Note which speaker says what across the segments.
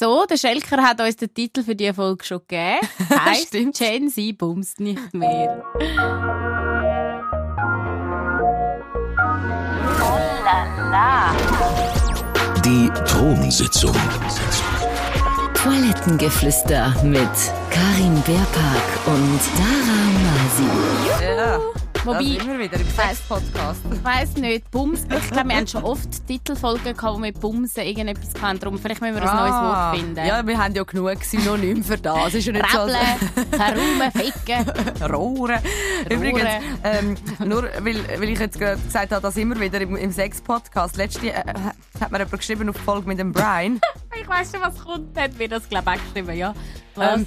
Speaker 1: So, der Schelker hat uns den Titel für diese Folge schon gegeben. Heißt
Speaker 2: Stimmt.
Speaker 1: Gen Z bumst nicht mehr.
Speaker 3: Die Thronsitzung.
Speaker 4: Toilettengeflüster mit Karin Beerpark und Dara Masi.
Speaker 2: Ja.
Speaker 1: Wobei-
Speaker 2: da sind wir wieder im Sex-Podcast.
Speaker 1: Ich weiss nicht, Bums. Ich glaube, wir haben schon oft Titelfolgen gehabt, wo mit Bumsen irgendetwas hatten. Darum vielleicht müssen wir ein neues Wort finden.
Speaker 2: Ah. Ja, wir haben ja genug mehr für das. Ist ja nicht so,
Speaker 1: Räbeln, herum, ficken.
Speaker 2: Rohren. Übrigens, ähm, nur weil, weil ich jetzt gerade gesagt habe, dass immer wieder im, im Sex-Podcast. Letzte äh, hat mir jemand geschrieben auf die Folge mit dem Brian.
Speaker 1: Ich weiss schon, was kommt. Hat mir das, glaube ich, auch geschrieben, ja. Was?
Speaker 2: Ähm,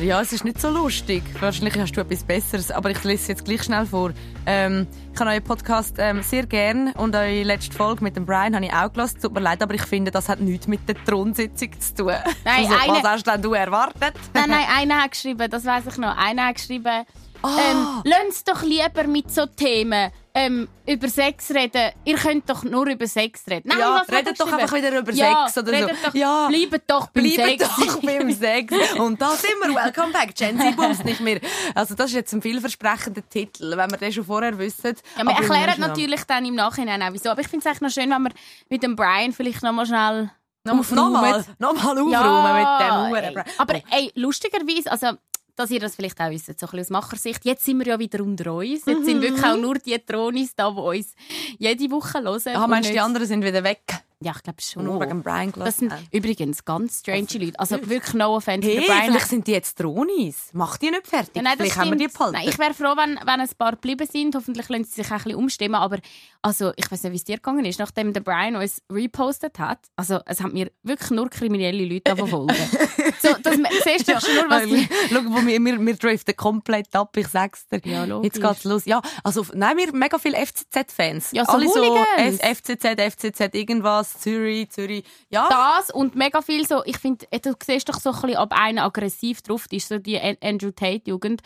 Speaker 2: ja, es ist nicht so lustig. Wahrscheinlich hast du etwas Besseres, aber ich lese es jetzt gleich schnell vor. Ähm, ich habe euren Podcast ähm, sehr gern und eure letzte Folge mit dem Brian habe ich auch gelassen. Tut mir leid, aber ich finde, das hat nichts mit der Thronsitzung zu tun.
Speaker 1: Nein,
Speaker 2: also,
Speaker 1: eine-
Speaker 2: was hast denn du erwartet?
Speaker 1: Nein, nein, einer hat geschrieben, das weiß ich noch. Einer hat geschrieben,
Speaker 2: Ah.
Speaker 1: ähm, doch lieber mit so Themen ähm, über Sex reden. Ihr könnt doch nur über Sex reden. Nein,
Speaker 2: Ja, redet doch einfach wieder über
Speaker 1: ja,
Speaker 2: Sex oder so.
Speaker 1: Doch,
Speaker 2: Ja.
Speaker 1: Bleibt doch beim
Speaker 2: Bleibt
Speaker 1: Sex.
Speaker 2: doch beim Sex. Und da sind wir. Welcome back. Gen Z Bums nicht mehr. Also, das ist jetzt ein vielversprechender Titel, wenn wir den schon vorher wissen.
Speaker 1: Ja, wir erklären natürlich dann im Nachhinein auch wieso. Aber ich finde es eigentlich noch schön, wenn wir mit dem Brian vielleicht noch mal schnell.
Speaker 2: Nochmal, nochmal aufräumen
Speaker 1: Ja,
Speaker 2: mit dem Huren.
Speaker 1: Aber ey, lustigerweise, also dass ihr das vielleicht auch wisst, so ein bisschen aus Machersicht. Jetzt sind wir ja wieder unter uns. Jetzt sind wirklich auch nur die Tronis da, die uns jede Woche hören.
Speaker 2: Ah,
Speaker 1: und
Speaker 2: meinst du, die anderen sind wieder weg?
Speaker 1: Ja, ich glaube schon.
Speaker 2: Nur wegen Brian
Speaker 1: Das sind
Speaker 2: gelassen.
Speaker 1: übrigens ganz strange Leute. Also wirklich no offense.
Speaker 2: Hey,
Speaker 1: Brian
Speaker 2: vielleicht sind die jetzt Dronis. Mach die nicht fertig.
Speaker 1: Ja, nein,
Speaker 2: vielleicht haben wir die behalten.
Speaker 1: Nein, ich wäre froh, wenn, wenn ein paar geblieben sind. Hoffentlich lassen sie sich ein bisschen umstimmen. Aber also, ich weiß nicht, wie es dir gegangen ist, nachdem der Brian uns repostet hat. Also, es haben mir wirklich nur kriminelle Leute verfolgen. so, das, siehst du doch schon nur, was.
Speaker 2: Schau, wo wir, wir, wir driften komplett ab, ich sag's dir.
Speaker 1: Ja, logisch.
Speaker 2: Jetzt geht's los. Ja, also, nein, wir mega viele FCZ-Fans.
Speaker 1: Ja, so
Speaker 2: Alle so
Speaker 1: Hooligans.
Speaker 2: FCZ, FCZ, irgendwas, Zürich, Zürich. Ja,
Speaker 1: Das und mega viel so, ich finde, du siehst doch so ein bisschen, ob einer aggressiv drauf ist, so die An- Andrew Tate-Jugend,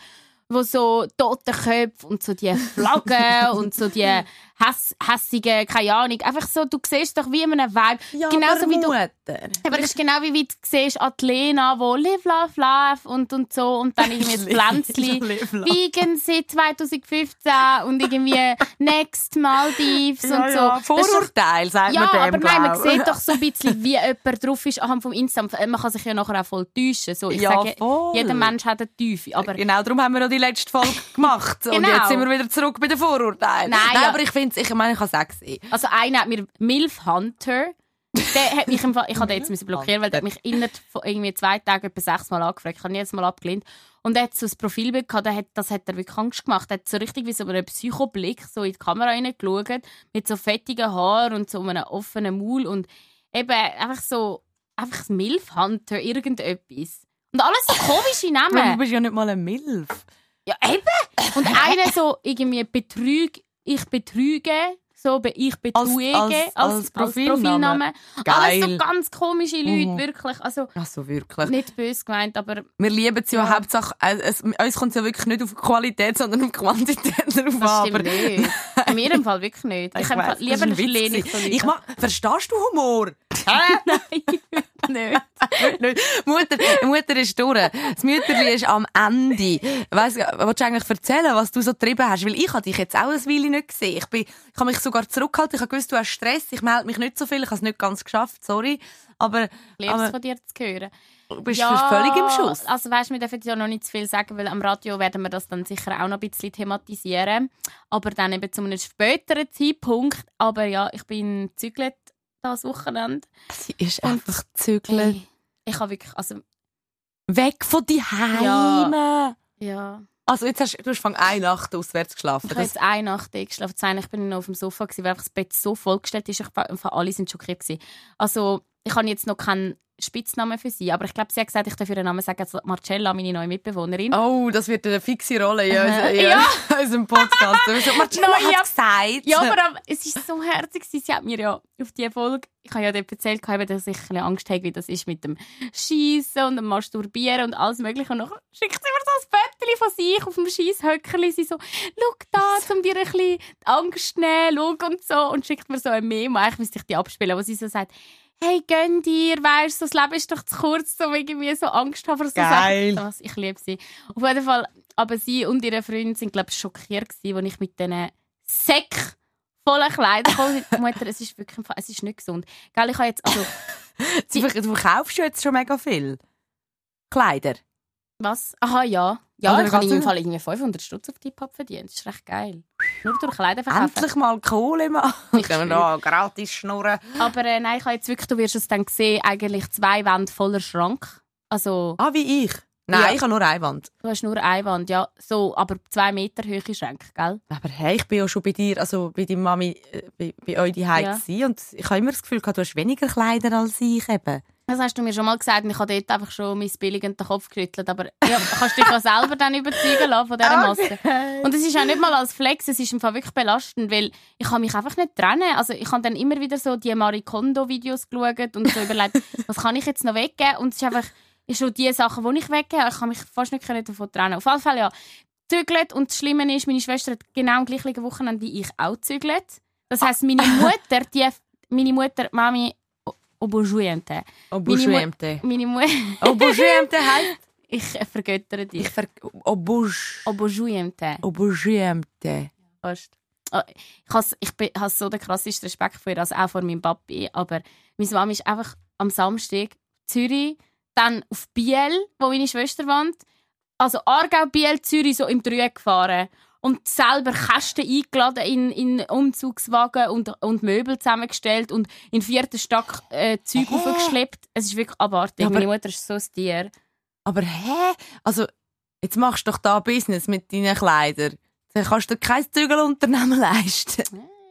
Speaker 1: wo so tote Köpfe und so die Flaggen und so die Hass, hässigen, keine Ahnung, einfach so, du siehst doch wie in einem Vibe,
Speaker 2: ja
Speaker 1: genauso
Speaker 2: aber
Speaker 1: wie du
Speaker 2: Mutter.
Speaker 1: Aber das ist genau wie, wie du siehst, Atlena, wo live, love, love und, und so und dann irgendwie das Pflänzli. Vegan seit 2015 und irgendwie Next Maldives und so.
Speaker 2: ja, Vorurteil, sagt
Speaker 1: ja,
Speaker 2: man dem,
Speaker 1: aber nein, man
Speaker 2: glaub.
Speaker 1: sieht doch so ein bisschen, wie jemand drauf ist anhand vom Instagram. Man kann sich ja nachher auch voll täuschen. So, ich
Speaker 2: Ja,
Speaker 1: sage,
Speaker 2: voll.
Speaker 1: jeder Mensch hat eine Tiefe. Aber
Speaker 2: Genau, darum haben wir noch die letzte Folge gemacht. Und
Speaker 1: Genau.
Speaker 2: jetzt sind wir wieder zurück bei den Vorurteilen.
Speaker 1: Nein, ja.
Speaker 2: aber ich finde ich meine, ich kann sagen,
Speaker 1: also einer hat mir Milf Hunter. Der hat mich im Fall, ich habe den jetzt blockieren, weil der hat mich innerhalb von irgendwie zwei Tagen etwa sechsmal angefragt. Ich habe ihn jetzt mal abgelehnt. Und er hat so ein Profilbild gehabt, hat, das hat er wirklich Angst gemacht. Er hat so richtig wie so einen Psychoblick so in die Kamera reingeschaut, mit so fettigen Haaren und so einem offenen Maul und eben einfach so, einfach das Milf Hunter, irgendetwas. Und alles so komische
Speaker 2: Du
Speaker 1: Namen.
Speaker 2: bist ja nicht mal ein Milf.
Speaker 1: Ja, eben. Und einer so irgendwie Betrüg, ich betrüge, so ich betrüge
Speaker 2: als- als Profilname.
Speaker 1: Alles so
Speaker 2: Geil.
Speaker 1: ganz komische Leute,
Speaker 2: Mhm.
Speaker 1: wirklich. Also
Speaker 2: Ach so, wirklich.
Speaker 1: nicht böse gemeint, aber
Speaker 2: Wir lieben es ja,
Speaker 1: Ja.
Speaker 2: Hauptsache, äh, es, uns kommt es ja wirklich nicht auf Qualität, sondern auf Quantität drauf
Speaker 1: das
Speaker 2: an.
Speaker 1: stimmt
Speaker 2: aber-
Speaker 1: nicht. In mir im Fall wirklich nicht. Ich,
Speaker 2: Ich
Speaker 1: habe
Speaker 2: weiss,
Speaker 1: lieber
Speaker 2: ein
Speaker 1: ich so. Leute.
Speaker 2: ich mag, Verstehst du Humor?
Speaker 1: nicht.
Speaker 2: nicht. Mutter, Mutter ist durch. Das Mütterli ist am Ende. Weiss, willst du eigentlich erzählen, was du so getrieben hast? Weil ich habe dich jetzt auch eine Weile nicht gesehen. Ich, bin, ich habe mich sogar zurückgehalten. Ich habe gewusst, du hast Stress. Ich melde mich nicht so viel. Ich habe es nicht ganz geschafft. Sorry. Aber,
Speaker 1: Ich liebe es
Speaker 2: aber
Speaker 1: von dir zu hören.
Speaker 2: du bist völlig im Schuss.
Speaker 1: Also weißt, wir dürfen ja noch nicht zu viel sagen, weil am Radio werden wir das dann sicher auch noch ein bisschen thematisieren. Aber dann eben zu einem späteren Zeitpunkt. Aber ja, ich bin zügelt das Wochenende.
Speaker 2: Sie ist
Speaker 1: Und-
Speaker 2: einfach zügeln.
Speaker 1: Ey, ich habe wirklich, also
Speaker 2: Weg von die Heime.
Speaker 1: ja,
Speaker 2: Also jetzt hast du hast von einer Nacht auswärts geschlafen.
Speaker 1: ich habe jetzt eine Nacht geschlafen. Nächte bin ich noch auf dem Sofa gewesen, weil einfach das Bett so vollgestellt ist. Ich, alle sind schockiert gewesen. Also ich habe jetzt noch keinen Spitznamen für sie, aber ich glaube, sie hat gesagt, ich darf ihren Namen sagen, Marcella, meine neue Mitbewohnerin.
Speaker 2: oh, das wird eine fixe Rolle in, unser, in
Speaker 1: Ja.
Speaker 2: unserem Podcast. Also, Marcella
Speaker 1: Neue-
Speaker 2: hat gesagt.
Speaker 1: Ja, aber es ist so herzig. Sie hat mir ja auf die Folge, ich habe ja dort erzählt, dass ich ein bisschen Angst habe, wie das ist mit dem Schießen und dem Masturbieren und alles Mögliche. Und dann schickt sie mir so ein Foto von sich auf dem Schiesshöckerli. Sie so, schau da, um dir ein bisschen Angst zu nehmen, schau und so. Und schickt mir so ein Memo, eigentlich müsste ich die abspielen, wo sie so sagt, hey, gönn dir, weißt du, das Leben ist doch zu kurz, um irgendwie so Angst haben vor so
Speaker 2: Geil.
Speaker 1: Sachen. Das, ich liebe sie. Auf jeden Fall, aber sie und ihre Freunde sind, glaube ich, schockiert gewesen, als ich mit diesen Säck voller Kleider kam. Mutter, es ist wirklich, es ist nicht gesund. Gell, ich habe jetzt, also,
Speaker 2: Du du verkaufst ja jetzt schon mega viel. Kleider.
Speaker 1: Was? Aha, ja. Ja,
Speaker 2: Oder
Speaker 1: ich habe in
Speaker 2: du-
Speaker 1: Fall irgendwie 500 Stutz auf Hip-Hop verdient. Das ist recht geil. Nur durch Kleider verkaufen.
Speaker 2: Endlich mal Kohle machen.
Speaker 1: Ich
Speaker 2: wir da gratis schnurren.
Speaker 1: Aber äh, nein, ich habe jetzt wirklich, du wirst es dann sehen, eigentlich zwei Wände voller Schrank. Also,
Speaker 2: Ah, wie ich. Nein,
Speaker 1: Ja.
Speaker 2: ich habe nur eine Wand.
Speaker 1: du hast nur eine Wand, ja. So, aber zwei Meter hohe Schränke, gell?
Speaker 2: Aber hey, ich bin ja schon bei dir, also bei deiner Mami, äh, bei, bei euch die
Speaker 1: ja.
Speaker 2: und ich habe immer das Gefühl, gehabt, du hast weniger Kleider als ich eben.
Speaker 1: Das hast du mir schon mal gesagt ich habe dort einfach schon mein billigend den Kopf gerüttelt. Aber ja, kannst dich auch selber dann überzeugen lassen von dieser Masse. Und es ist auch nicht mal als Flex, es ist im Fall wirklich belastend, weil ich kann mich einfach nicht trennen. Also ich habe dann immer wieder so die Marie Kondo-Videos geschaut und so überlegt, was kann ich jetzt noch weggeben? Und es ist einfach ist schon die Sachen, die ich weggebe. Ich kann mich fast nicht davon trennen. Auf jeden Fall ja, zügelt und das Schlimme ist, meine Schwester hat genau am gleichen Wochenende wie ich auch zügelt. Das heisst, meine Mutter, die, meine Mutter, Mami, Obojuente.
Speaker 2: Obuschemte.
Speaker 1: Meine Mutter,
Speaker 2: Obuschemte heisst?
Speaker 1: ich äh, vergöttere dich.
Speaker 2: Ich ver...
Speaker 1: Obojuente.
Speaker 2: Obuschemte.
Speaker 1: Fast. Ah, Ich has, ich bin- has so den krassesten Respekt vor ihr, also auch vor meinem Papi. Aber meine Mama ist einfach am Samstag Zürich, dann auf Biel, wo meine Schwester wohnt. Also Aargau, Biel, Zürich so im Dreieck gefahren. Und selber Kästen eingeladen in, in Umzugswagen und, und Möbel zusammengestellt und in vierten Stock äh, Zeug
Speaker 2: Hä?
Speaker 1: aufgeschleppt. Es ist wirklich abartig.
Speaker 2: Ja, aber-
Speaker 1: Meine Mutter ist so ein Tier.
Speaker 2: Aber hä? Also, jetzt machst du doch da Business mit deinen Kleidern. Dann kannst du dir kein Zügelunternehmen leisten.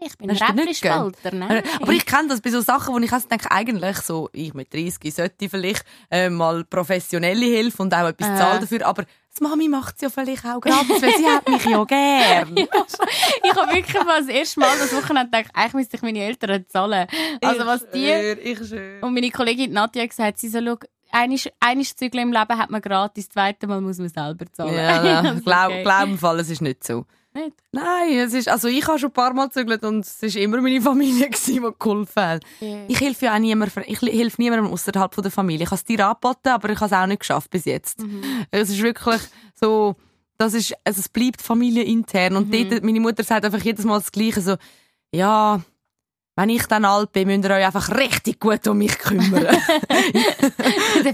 Speaker 1: Ich bin Räppli-Spalter, ne?
Speaker 2: Aber ich kenne das bei so Sachen, wo ich also denke, eigentlich so, ich mit 30 sollte vielleicht äh, mal professionelle Hilfe und auch etwas
Speaker 1: Äh.
Speaker 2: zahlen dafür. Aber das Mami macht es ja vielleicht auch gratis, weil sie hat mich ja gern.
Speaker 1: ich habe wirklich mal das erste Mal das Wochenende gedacht, eigentlich müsste ich meine Eltern zahlen. Also was die
Speaker 2: Ich schwör.
Speaker 1: und meine Kollegin Nadja hat gesagt, sie so, schau, einiges Zügel im Leben hat man gratis, das zweite Mal muss man selber zahlen.
Speaker 2: Ja,
Speaker 1: ist
Speaker 2: Glaub,
Speaker 1: okay.
Speaker 2: glaub im Fall, es ist nicht so.
Speaker 1: Nicht?
Speaker 2: Nein, es ist, also ich habe schon ein paar Mal gezügelt und es war immer meine Familie, gewesen, die geholfen hat.
Speaker 1: Ja.
Speaker 2: Ich helfe ja auch niemandem, ich helfe niemandem außerhalb der Familie. Ich habe es dir angeboten, aber ich habe es auch nicht geschafft bis jetzt.
Speaker 1: Mhm.
Speaker 2: Es ist wirklich so, das ist, also es bleibt familienintern. Und
Speaker 1: Mhm.
Speaker 2: dort, meine Mutter sagt einfach jedes Mal das Gleiche, so, ja, wenn ich dann alt bin, müsst ihr euch einfach richtig gut um mich kümmern.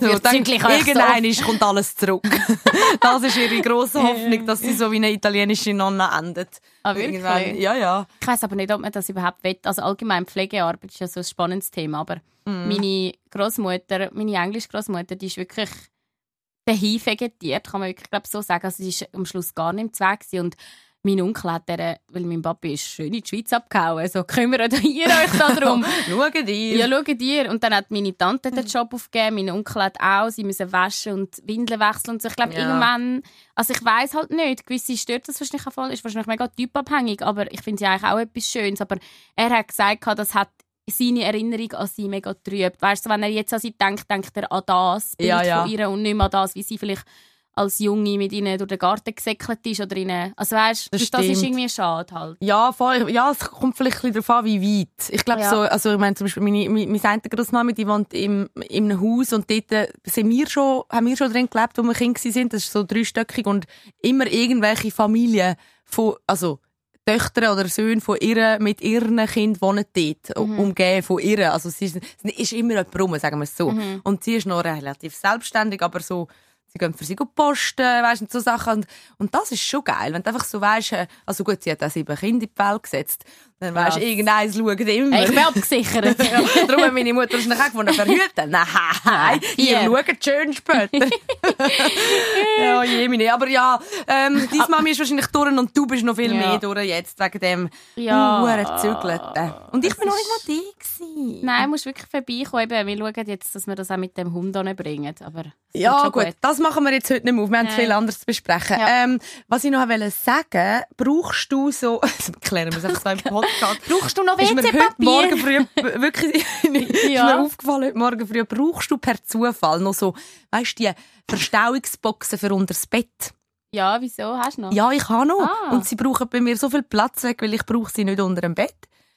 Speaker 2: So, dann irgendwann kommt alles zurück. das ist ihre grosse Hoffnung, dass sie so wie eine italienische Nonna endet.
Speaker 1: Ah, wirklich?
Speaker 2: Ja, ja.
Speaker 1: Ich weiß aber nicht, ob man das überhaupt will. Also allgemein Pflegearbeit ist ja so ein spannendes Thema, aber
Speaker 2: Mhm.
Speaker 1: meine Großmutter, meine englische Großmutter, die ist wirklich dahin vegetiert, kann man wirklich glaub, so sagen. Also sie ist am Schluss gar nicht im gewesen. und mein Onkel hat der, weil mein Papi ist schön in die Schweiz abgehauen, so kümmert ihr euch darum.
Speaker 2: Schau dir.
Speaker 1: Ja, schaut ihr. Und dann hat meine Tante den Job aufgegeben, mein Onkel hat auch, sie müssen waschen und Windeln wechseln und so. Ich glaube,
Speaker 2: Ja.
Speaker 1: irgendwann, also ich weiß halt nicht, gewisse stört das wahrscheinlich auch voll, ist wahrscheinlich mega typabhängig, aber ich finde ja eigentlich auch etwas Schönes. Aber er hat gesagt, das hat seine Erinnerung an sie mega trübt. Weißt du, wenn er jetzt an sie denkt, denkt er an das Bild
Speaker 2: Ja, ja.
Speaker 1: von ihr und nicht mehr an das, wie sie vielleicht als Junge mit ihnen durch den Garten gesäckelt ist oder ihnen, also weißt,
Speaker 2: Das
Speaker 1: das, ist irgendwie schade halt.
Speaker 2: Ja, voll. Ja, es kommt vielleicht ein bisschen darauf an, wie weit. Ich glaube
Speaker 1: Ja.
Speaker 2: so, also ich meine zum Beispiel meine, meine, meine eine Grossmama, die wohnt im, in einem Haus und dort äh, sind wir schon, haben wir schon drin gelebt, wo wir Kinder sind. Das ist so dreistöckig und immer irgendwelche Familien von, also Töchter oder Söhne von ihr mit ihren Kindern wohnen dort,
Speaker 1: Mhm.
Speaker 2: umgeben von ihr. Also sie ist, ist immer jemand rum, sagen wir es so.
Speaker 1: Mhm.
Speaker 2: Und sie ist noch relativ selbstständig, aber so, sie gehen für sie posten, weißt und so Sachen. Und, und das ist schon geil, wenn du einfach so weißt, äh, also gut, sie hat auch sieben Kinder in die Welt gesetzt. Dann weisst du, irgendeins schaut immer.
Speaker 1: Hey, ich bin abgesichert.
Speaker 2: Darum hat meine Mutter ist nachher gefunden, verhüten. Nein, ihr
Speaker 1: Hier.
Speaker 2: schaut schön später. ja, je meine. Aber ja, ähm, deine Mami ist wahrscheinlich durch und du bist noch viel
Speaker 1: Ja.
Speaker 2: mehr durch jetzt, wegen dem
Speaker 1: Ja.
Speaker 2: Huren Zügelten. Und ich bin noch nicht mal die gewesen.
Speaker 1: Nein, du musst wirklich vorbeikommen. Wir schauen jetzt, dass wir das auch mit dem Hund bringen. Aber
Speaker 2: Ja, gut.
Speaker 1: schon
Speaker 2: das machen wir jetzt heute nicht mehr auf. Wir haben viel anderes zu besprechen.
Speaker 1: Ja.
Speaker 2: Ähm, was ich noch wollte sagen, brauchst du so, also klären wir es einfach so im Podcast.
Speaker 1: Brauchst du noch
Speaker 2: ist heute Morgen
Speaker 1: WC-Papier?
Speaker 2: früh, wirklich, ist
Speaker 1: Ja.
Speaker 2: mir aufgefallen, heute Morgen früh, brauchst du per Zufall noch so, weißt du, die Verstauungsboxen für unter das Bett?
Speaker 1: Ja, wieso? Hast du noch?
Speaker 2: Ja, ich habe noch.
Speaker 1: Ah.
Speaker 2: Und sie brauchen bei mir so viel Platz weg, weil ich brauche sie nicht unter dem Bett.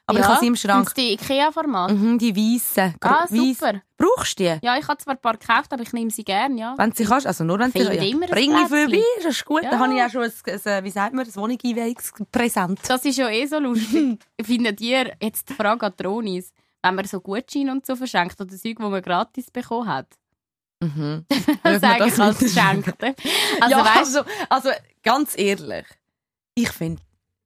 Speaker 2: Aber ich habe sie im Schrank.
Speaker 1: Sind's die Ikea-Format?
Speaker 2: Mhm, die weißen.
Speaker 1: Ah,
Speaker 2: Weiss.
Speaker 1: super.
Speaker 2: Brauchst du die?
Speaker 1: Ja, ich habe zwar ein paar gekauft, aber ich nehme sie gerne, ja.
Speaker 2: Wenn sie kannst, also nur wenn du
Speaker 1: Finde
Speaker 2: sie
Speaker 1: immer
Speaker 2: Bring mich vorbei, das ist gut.
Speaker 1: Ja.
Speaker 2: Dann habe ich auch schon ein, ein, wie sagt man, ein Wohnungseinweihungspräsent.
Speaker 1: Das ist ja eh so lustig. Findet ihr, jetzt die Frage an Tronis, wenn man so Gutscheine und so verschenkt oder Zeug, die man gratis bekommen hat?
Speaker 2: Mhm.
Speaker 1: Das sage ich
Speaker 2: das
Speaker 1: als
Speaker 2: nicht?
Speaker 1: Geschenkte. Also,
Speaker 2: ja,
Speaker 1: weißt,
Speaker 2: also, also ganz ehrlich, ich finde,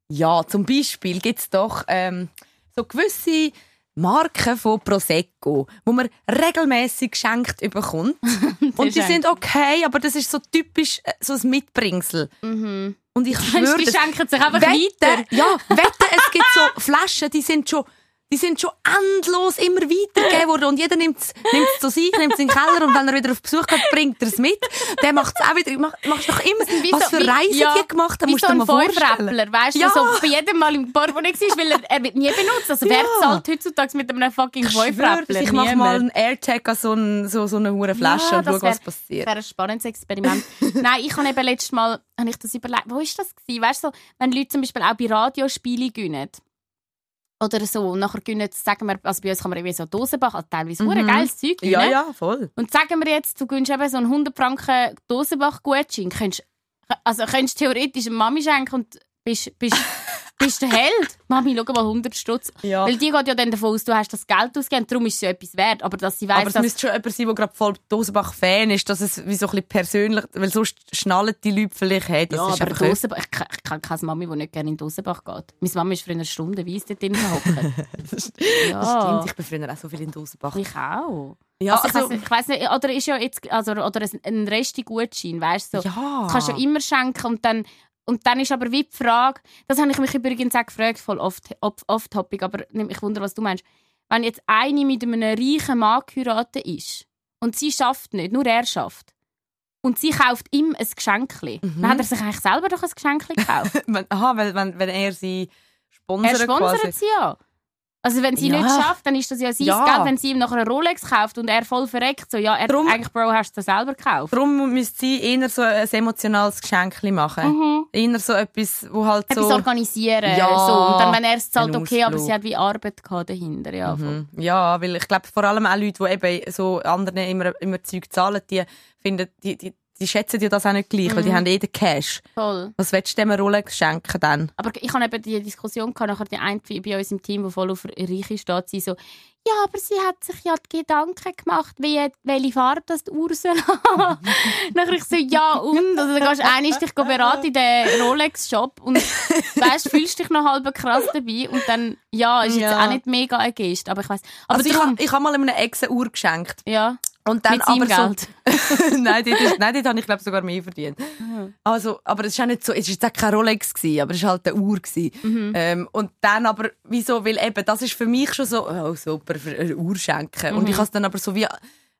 Speaker 2: ja, zum Beispiel gibt es doch ähm, so gewisse Marken von Prosecco, wo man regelmäßig geschenkt bekommt. Und die sind okay, aber das ist so typisch äh, so ein Mitbringsel.
Speaker 1: mhm.
Speaker 2: Und ich schwöre,
Speaker 1: die schenken sich einfach
Speaker 2: wette,
Speaker 1: weiter?
Speaker 2: Ja, wette, es gibt so Flaschen, die sind schon, die sind schon endlos immer weitergegeben worden und jeder nimmt es zu sich, nimmt es in den Keller und wenn er wieder auf Besuch geht, bringt er es mit. Der macht es auch wieder. Mach, machst doch immer,
Speaker 1: wie
Speaker 2: was
Speaker 1: so-
Speaker 2: für
Speaker 1: wie-
Speaker 2: Reisen
Speaker 1: ja,
Speaker 2: die gemacht haben,
Speaker 1: Wie
Speaker 2: musst
Speaker 1: so
Speaker 2: du dir mal vorstellen.
Speaker 1: Weißt
Speaker 2: Ja.
Speaker 1: du, so bei jedem Mal im Portemonnaie war, weil er, er wird nie benutzt. Also wer
Speaker 2: Ja.
Speaker 1: zahlt heutzutage mit einem fucking Fünfräppler?
Speaker 2: ich mache mal einen AirTag an so, ein, so, so eine hure Flasche
Speaker 1: Ja,
Speaker 2: und
Speaker 1: das
Speaker 2: schau, was passiert.
Speaker 1: Das wäre ein spannendes Experiment. Nein, ich habe eben letztes Mal habe ich das überlegt. Wo ist das gewesen? Weißt du, so, wenn Leute zum Beispiel auch bei Radiospielen gewinnen oder so, und nachher gewinnen, sagen wir, also bei uns kann man irgendwie so Dosenbach, also teilweise mhm. geiles Zeug gewinnen.
Speaker 2: Ja, ja, voll.
Speaker 1: Und sagen wir jetzt, du gewinnst eben so einen 100 Franken Dosenbach-Gutschein, könntest, also könntest theoretisch eine Mami schenken und bist, bist, bist der Held. Mami, schau mal, 100 Stutz.
Speaker 2: Ja.
Speaker 1: Weil die geht ja dann davon aus, du hast das Geld ausgegeben, darum ist es ja etwas wert. Aber dass sie weiss,
Speaker 2: Aber es
Speaker 1: dass
Speaker 2: müsste schon jemand sein, der gerade voll Dosenbach-Fan ist, dass es wie so ein bisschen persönlich, weil sonst schnallen die Leute vielleicht, hey, das
Speaker 1: ja,
Speaker 2: ist
Speaker 1: aber Dosenbach, ich, kann- ich keine Mami, die nicht gerne in Dosenbach geht. Meine Mami ist für eine Stunde weiss dort drin gehockt.
Speaker 2: Das
Speaker 1: ja,
Speaker 2: stimmt, ich bin früher auch so viel in Dosenbach.
Speaker 1: ich auch.
Speaker 2: Ja,
Speaker 1: also, ich, weiss nicht, ich weiss nicht, oder ist ja jetzt, also, oder ein, ein Resti-Gutschein, weißt du? So.
Speaker 2: ja.
Speaker 1: Das kannst du ja immer schenken und dann, und dann ist aber wie die Frage, das habe ich mich übrigens auch gefragt, voll oft, off- off-topic, aber ich wundere, was du meinst. Wenn jetzt eine mit einem reichen Mann geheiratet ist und sie schafft nicht, nur er schafft, und sie kauft ihm ein Geschenkli,
Speaker 2: Mhm.
Speaker 1: dann hat er sich eigentlich selber doch ein Geschenkli gekauft.
Speaker 2: Aha, weil, wenn, wenn er sie sponsert
Speaker 1: er sponsert
Speaker 2: quasi.
Speaker 1: sie ja. Also wenn sie
Speaker 2: Ja.
Speaker 1: nicht schafft, dann ist das ja sein
Speaker 2: Ja.
Speaker 1: Geld, wenn sie ihm nachher eine Rolex kauft und er voll verreckt, so, ja, er,
Speaker 2: Drum-
Speaker 1: eigentlich, Bro, hast du das selber gekauft.
Speaker 2: Darum müsste sie eher so ein emotionales Geschenk machen.
Speaker 1: Mhm.
Speaker 2: Eher so etwas, wo halt
Speaker 1: Etwas
Speaker 2: so...
Speaker 1: organisieren.
Speaker 2: Ja,
Speaker 1: so. Und dann, wenn er es zahlt, okay, aber sie hat wie Arbeit gehabt dahinter. Ja.
Speaker 2: Mhm. Ja, weil ich glaube, vor allem auch Leute, die eben so anderen immer, immer Zeug zahlen, die finden, die, die, die schätzen ja das auch nicht gleich, weil die haben eh den Cash.
Speaker 1: voll.
Speaker 2: Was willst du dem Rolex schenken dann?
Speaker 1: Aber ich habe eben die Diskussion gehabt, nachher die eine bei uns im Team, die voll auf Reiche steht, sie so, ja, aber sie hat sich ja die Gedanken gemacht, wie, welche Farbe das die Uhr soll haben. nachher ich so, ja und? Also dann gehst du einmal dich beraten in den Rolex-Shop und weißt, fühlst dich noch halb krass dabei und dann, ja, ist jetzt
Speaker 2: Ja.
Speaker 1: auch nicht mega ein Gest, aber ich weiß. Aber
Speaker 2: Also ich,
Speaker 1: darum,
Speaker 2: habe ich hab mal einem Ex eine Uhr geschenkt.
Speaker 1: ja,
Speaker 2: Und dann
Speaker 1: mit
Speaker 2: aber so,
Speaker 1: Geld.
Speaker 2: nein, dort, ist, nein, dort habe ich glaube sogar mehr verdient. Also, aber es ist auch nicht so, es ist jetzt kein Rolex gewesen, aber es ist halt eine Uhr gewesen.
Speaker 1: Mhm.
Speaker 2: Ähm, und dann aber, wieso, weil eben, das ist für mich schon so, oh super, für eine Uhr schenken. Und
Speaker 1: Mhm.
Speaker 2: ich habe es dann aber so wie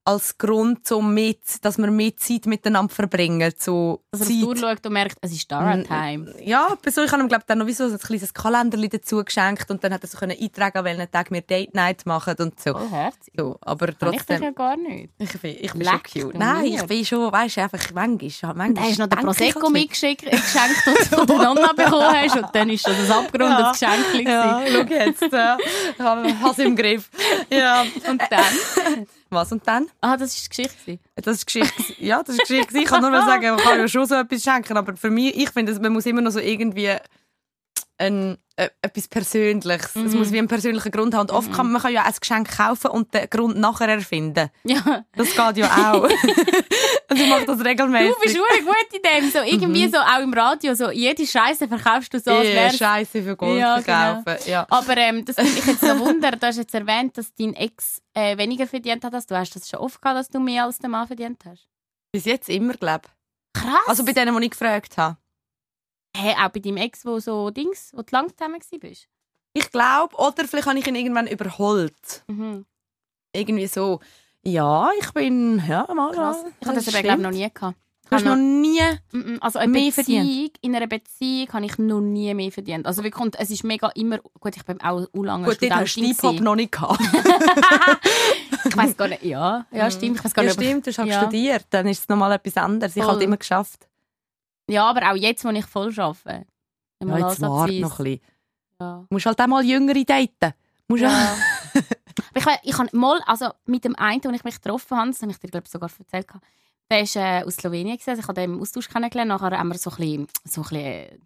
Speaker 2: als Grund so mit, dass wir mehr Zeit miteinander verbringen, so
Speaker 1: Dass er
Speaker 2: Zeit.
Speaker 1: auf die Uhr schaut und merkt, es ist Dara-Time.
Speaker 2: Ja, so, ich habe ihm, glaub, dann noch wie so ein kleines Kalenderli dazu geschenkt und dann hat er so können eintragen, an welchen Tag wir Date Night machen und so.
Speaker 1: Voll herzig.
Speaker 2: so aber
Speaker 1: Kann ich dich
Speaker 2: trotzdem.
Speaker 1: ja gar nicht.
Speaker 2: Ich bin, ich bin
Speaker 1: Leck,
Speaker 2: schon cute.
Speaker 1: du
Speaker 2: Nein, ich bin schon, weißt du, einfach manchmal. manchmal
Speaker 1: Da hast du noch den
Speaker 2: ich
Speaker 1: Prosecco
Speaker 2: ein bisschen.
Speaker 1: mitgeschickt, äh, geschenkt, den du von der Nonna bekommen hast. Und dann ist das ein abgerundetes Geschenk.
Speaker 2: Ja, schau jetzt. Ja. Ich habe es im Griff. Ja.
Speaker 1: Und dann?
Speaker 2: Was und dann?
Speaker 1: Ah, das war die Geschichte.
Speaker 2: Das ist Geschichte. Ja, das ist Geschichte. Ich kann nur mal sagen, man kann ja schon so etwas schenken, aber für mich, ich finde, man muss immer noch so irgendwie ein, äh, etwas Persönliches. Es muss wie einen persönlichen Grund haben. Und oft kann man kann ja auch ein Geschenk kaufen und den Grund nachher erfinden.
Speaker 1: Ja.
Speaker 2: Das geht ja auch. und ich mache das regelmäßig.
Speaker 1: Du bist wirklich gut in dem. So, irgendwie so auch im Radio. So, jede Scheiße verkaufst du so, als
Speaker 2: Ja,
Speaker 1: wär's
Speaker 2: Scheiße für Gold
Speaker 1: Ja, genau.
Speaker 2: verkaufen. Ja.
Speaker 1: Aber ähm, das finde ich jetzt noch Wunder. Du hast jetzt erwähnt, dass dein Ex äh, weniger verdient hat als du. Hast das schon oft gehabt, dass du mehr als der Mann verdient hast?
Speaker 2: Bis jetzt immer, glaube ich.
Speaker 1: Krass.
Speaker 2: Also bei denen, die ich gefragt habe.
Speaker 1: Hey, auch bei deinem Ex, wo so Dings, wo du lang zusammen warst.
Speaker 2: Ich glaube, oder vielleicht habe ich ihn irgendwann überholt.
Speaker 1: Mhm.
Speaker 2: Irgendwie so, ja, ich bin, ja, mal,
Speaker 1: Krass.
Speaker 2: ja,
Speaker 1: Ich habe das aber, glaube noch nie gehabt.
Speaker 2: Du hast noch nie...
Speaker 1: Also eine
Speaker 2: Mehr
Speaker 1: Beziehung, in einer Beziehung habe ich noch nie mehr verdient. Also wirklich, es ist mega immer, gut, ich bin auch u lange
Speaker 2: Gut, dort hast du
Speaker 1: Studentin
Speaker 2: Hip-Hop noch nicht gehabt.
Speaker 1: Ich weiß gar nicht, ja, ja stimmt, ich weiß gar
Speaker 2: ja,
Speaker 1: nicht. ich-
Speaker 2: stimmt, du hast
Speaker 1: ja.
Speaker 2: studiert, dann ist es nochmal etwas anderes. Ich habe
Speaker 1: Voll.
Speaker 2: halt immer geschafft.
Speaker 1: Ja, aber auch jetzt, wo ich voll arbeite.
Speaker 2: Ja, jetzt warte noch ein bisschen.
Speaker 1: Ja.
Speaker 2: Du musst halt auch mal Jüngere daten. Musst ja.
Speaker 1: Ich, we- ich habe mal, also mit dem einen, den ich mich getroffen habe, das habe ich dir glaube ich sogar erzählt, der ist äh, aus Slowenien gewesen. Also ich habe den im Austausch kennengelernt. Nachher haben wir so ein bisschen, so ein bisschen äh,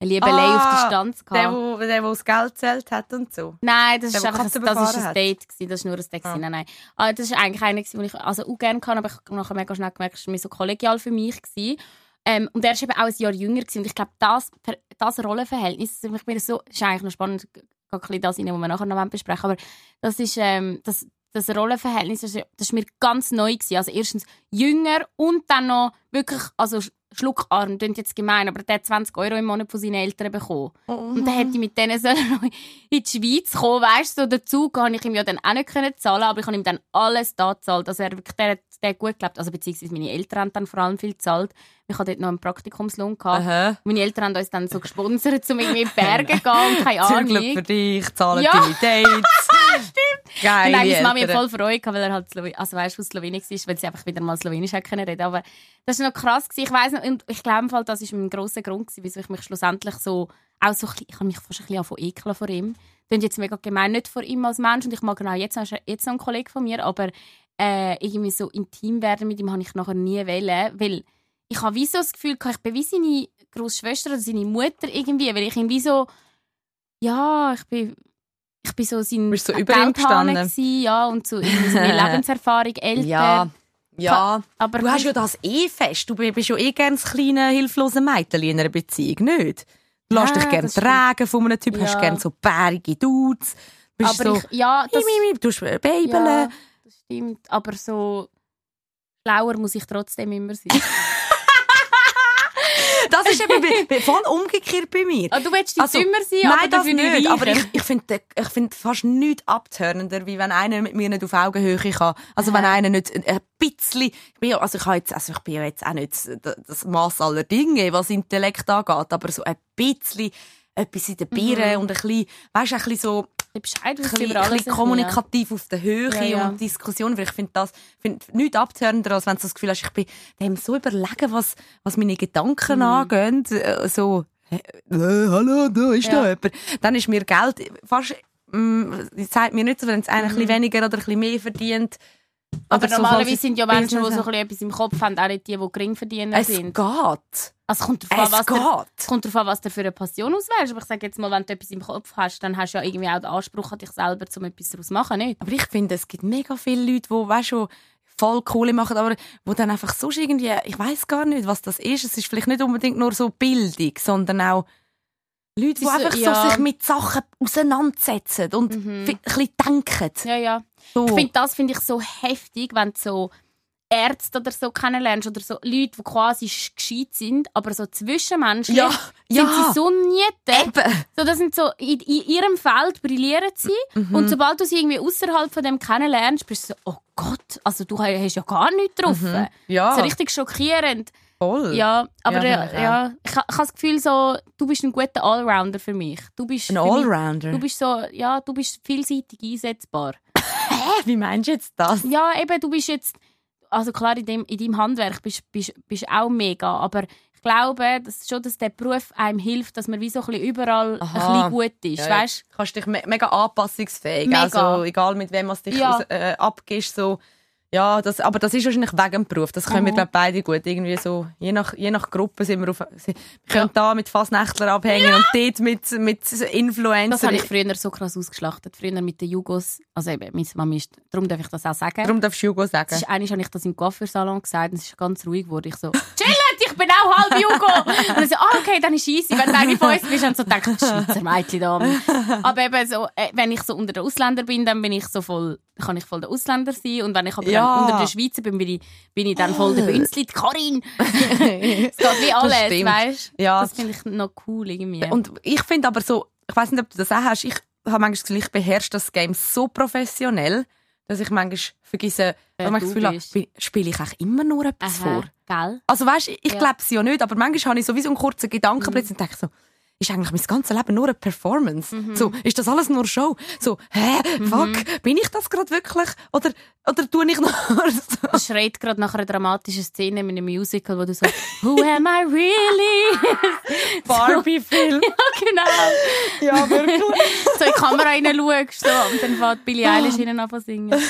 Speaker 1: eine Liebelei
Speaker 2: Ah,
Speaker 1: auf Distanz
Speaker 2: Der,
Speaker 1: gehabt.
Speaker 2: wo, der, der das Geld zählt hat und so.
Speaker 1: Nein, das
Speaker 2: Der,
Speaker 1: ist
Speaker 2: der
Speaker 1: einfach ein, das ist ein. Date gewesen. Das ist nur ein Date.
Speaker 2: Ah.
Speaker 1: Nein, nein. Ah, das ist eigentlich einer, den ich also auch gerne kann, aber ich habe nachher mega schnell gemerkt, es war so kollegial für mich gewesen. Ähm, und er ist eben auch ein Jahr jünger gewesen. und ich glaube, das, das Rollenverhältnis, ist mir so, ist eigentlich noch spannend, geht ein bisschen das rein, was wir nachher noch besprechen aber das ist, ähm, das, das Rollenverhältnis, das das ist mir ganz neu gewesen. Also erstens jünger und dann noch wirklich, also schluckarm, klingt jetzt gemein, aber der hat 20 Euro im Monat von seinen Eltern bekommen. Und dann hätte ich mit denen sollen in die Schweiz kommen, weißt du, so dazu kann ich ihm ja dann auch nicht können zahlen, aber ich habe ihm dann alles da gezahlt. Also er wirklich, der, hat- der gut gelebt, also beziehungsweise meine Eltern haben dann vor allem viel gezahlt. Ich hatte dort noch einen Praktikumslohn gehabt.
Speaker 2: Aha.
Speaker 1: Meine Eltern haben uns dann so gesponsert, um irgendwie in die Berge zu gehen und keine Ahnung.
Speaker 2: für dich, zahlen
Speaker 1: Ja.
Speaker 2: deine Dates. Stimmt. Geil.
Speaker 1: Nein, meine Mami hat voll Freude weil er halt Slowen also weißt, aus Slowenien war, weil sie einfach wieder mal Slowenisch reden. Aber das war noch krass. Ich weiss noch, und ich glaube, das war ein grosser Grund, gewesen, wieso ich mich schlussendlich so, auch so, ich habe mich fast ein bisschen angefangen ekeln vor ihm. Klingt jetzt mega gemein, nicht vor ihm als Mensch und ich mag auch jetzt, jetzt noch ein Kollege von mir, aber äh, irgendwie so intim werden mit ihm habe ich nachher nie wollen, weil ich habe wie so das Gefühl, ich bin wie seine Großschwester oder seine Mutter irgendwie, weil ich irgendwie so, ja, ich bin ich bin so sein
Speaker 2: Bist so über ihm gestanden?
Speaker 1: gewesen, ja, und so so eine Lebenserfahrung älter.
Speaker 2: Ja. Ja.
Speaker 1: aber
Speaker 2: Du hast ja das eh fest. Du bist ja eh gerne das kleine, hilflose Mädchen in einer Beziehung, nicht? Du lässt
Speaker 1: Ja,
Speaker 2: dich gerne tragen von einem Typ, hast
Speaker 1: Ja.
Speaker 2: gerne so bärige Dudes. Bist
Speaker 1: aber
Speaker 2: so,
Speaker 1: ich, ja, das,
Speaker 2: mi, mi, mi, du tust babeln.
Speaker 1: ja, das stimmt. Aber so schlauer muss ich trotzdem immer sein.
Speaker 2: Das ist eben voll umgekehrt bei mir.
Speaker 1: Ah, du willst nicht
Speaker 2: Also,
Speaker 1: dümmer sein,
Speaker 2: Nein,
Speaker 1: aber
Speaker 2: das nicht. Aber ich, ich finde ich find fast nichts abtörnender, wie wenn einer mit mir nicht auf Augenhöhe kann. Also wenn einer nicht ein bisschen, ich bin also ich, jetzt, also ich bin ja jetzt auch nicht das Maß aller Dinge, was Intellekt angeht, aber so ein bisschen etwas in den Birnen und ein bisschen, weißt du, ein bisschen so,
Speaker 1: Bescheid,
Speaker 2: ein bisschen,
Speaker 1: über
Speaker 2: ein
Speaker 1: alles
Speaker 2: kommunikativ auf der Höhe
Speaker 1: Ja, ja.
Speaker 2: und Diskussion, weil ich finde das, find nichts abtörender, als wenn du das Gefühl hast, ich bin dem so überlegen, was, was meine Gedanken
Speaker 1: Mhm.
Speaker 2: angehen, äh, so, äh, hallo, da ist
Speaker 1: Ja.
Speaker 2: da jemand. Dann ist mir Geld fast, mm, sagt mir nicht so, wenn es einer ein bisschen weniger oder ein bisschen mehr verdient.
Speaker 1: Mhm. Aber
Speaker 2: so,
Speaker 1: normalerweise
Speaker 2: falls
Speaker 1: sind ja
Speaker 2: es
Speaker 1: Menschen, die so ein bisschen etwas im Kopf haben, auch nicht die, die Geringverdiener
Speaker 2: Es
Speaker 1: sind.
Speaker 2: geht.
Speaker 1: Also kommt drauf an,
Speaker 2: Es
Speaker 1: was der, kommt darauf an, was du für eine Passion auswählst. Aber ich sage jetzt mal, wenn du etwas im Kopf hast, dann hast du ja irgendwie auch den Anspruch an dich selber, um etwas daraus zu machen, nicht?
Speaker 2: Aber ich finde, es gibt mega viele Leute, die, weißt du, voll Kohle machen, aber wo dann einfach sonst irgendwie, ich weiß gar nicht, was das ist. Es ist vielleicht nicht unbedingt nur so Bildung, sondern auch Leute, die
Speaker 1: ist so-
Speaker 2: einfach
Speaker 1: ja.
Speaker 2: so sich mit Sachen auseinandersetzen und
Speaker 1: Mhm.
Speaker 2: ein bisschen denken.
Speaker 1: Ja, ja.
Speaker 2: So.
Speaker 1: Ich finde, das finde ich so heftig, wenn du so Ärzte oder so kennenlernst oder so Leute, die quasi sch- gescheit sind, aber so zwischenmenschlich
Speaker 2: Ja,
Speaker 1: sind
Speaker 2: ja.
Speaker 1: sie so niete.
Speaker 2: Eben.
Speaker 1: So, das sind so, in, in ihrem Feld brillieren sie
Speaker 2: Mhm.
Speaker 1: und sobald du sie irgendwie außerhalb von dem kennenlernst, bist du so, oh Gott, also du hast ja gar nichts drauf.
Speaker 2: Mhm. Ja,
Speaker 1: So richtig schockierend.
Speaker 2: voll.
Speaker 1: Ja, aber
Speaker 2: Ja,
Speaker 1: ja, ja, ich, ich habe das Gefühl so, du bist ein guter Allrounder für mich. Du bist
Speaker 2: Ein
Speaker 1: für mich-
Speaker 2: Allrounder.
Speaker 1: Du bist so, ja, du bist vielseitig einsetzbar.
Speaker 2: Hä, wie meinst du jetzt das?
Speaker 1: Ja, eben, du bist jetzt, also klar, in, dem, in deinem Handwerk bist du bist, bist auch mega, aber ich glaube dass schon, dass der Beruf einem hilft, dass man wie so ein bisschen überall
Speaker 2: Aha.
Speaker 1: ein bisschen gut ist,
Speaker 2: ja.
Speaker 1: weißt
Speaker 2: Kannst dich me mega anpassungsfähig.
Speaker 1: Mega.
Speaker 2: Also, egal mit wem du dich
Speaker 1: Ja.
Speaker 2: aus, äh, abgibst, so. Ja, das, aber das ist wahrscheinlich wegen dem Beruf. Das können wir,
Speaker 1: Mhm.
Speaker 2: glaube beide gut. Irgendwie so, je nach, je nach Gruppe sind wir auf, wir können da mit Fasnächtler abhängen und dort mit, mit Influencern.
Speaker 1: Das habe ich früher so krass ausgeschlachtet. Früher mit den Jugos. Also eben, meine Mami ist, darum darf ich das auch sagen.
Speaker 2: Darum darfst du Hugo sagen.
Speaker 1: Ist, einmal habe ich das im Coiffeursalon gesagt und es ist ganz ruhig geworden. Ich so, chillet, ich bin auch halb Jugo. und dann so, ah, okay, dann ist easy. Wenn du eine von uns bist, und so denke ich, Schweizer Mädchen da. Aber eben so, äh, wenn ich so unter den Ausländern bin, dann bin ich so voll, kann ich voll der Ausländer sein. Und wenn ich aber
Speaker 2: Ja.
Speaker 1: unter den Schweizer bin, bin ich, bin ich dann voll der Bünzli, die Karin. es geht wie alles, weißt du?
Speaker 2: Ja.
Speaker 1: Das finde ich noch cool irgendwie.
Speaker 2: Und ich finde aber so, ich weiß nicht, ob du das auch hast, ich habe manchmal das Gefühl, ich beherrsche das Game so professionell, dass ich manchmal vergesse,
Speaker 1: Wer
Speaker 2: ich manchmal das Gefühl habe, spiele ich eigentlich immer nur etwas
Speaker 1: Aha,
Speaker 2: vor.
Speaker 1: Gell?
Speaker 2: Also weißt, ich
Speaker 1: Ja.
Speaker 2: glaube es ja nicht, aber manchmal habe ich sowieso einen kurzen Gedankenblitz
Speaker 1: Mhm.
Speaker 2: und denke so, ist eigentlich mein ganzes Leben nur eine Performance.
Speaker 1: Mhm.
Speaker 2: So, ist das alles nur Show? So, hä, fuck, bin ich das gerade wirklich? Oder, oder tue ich noch so?
Speaker 1: Schreit gerade nach einer dramatischen Szene in einem Musical, wo du so Who am I really?
Speaker 2: Barbie-Film.
Speaker 1: ja, genau.
Speaker 2: Ja, wirklich.
Speaker 1: So in die Kamera rein schaust so, und dann fängt Billie Eilish innen an zu singen.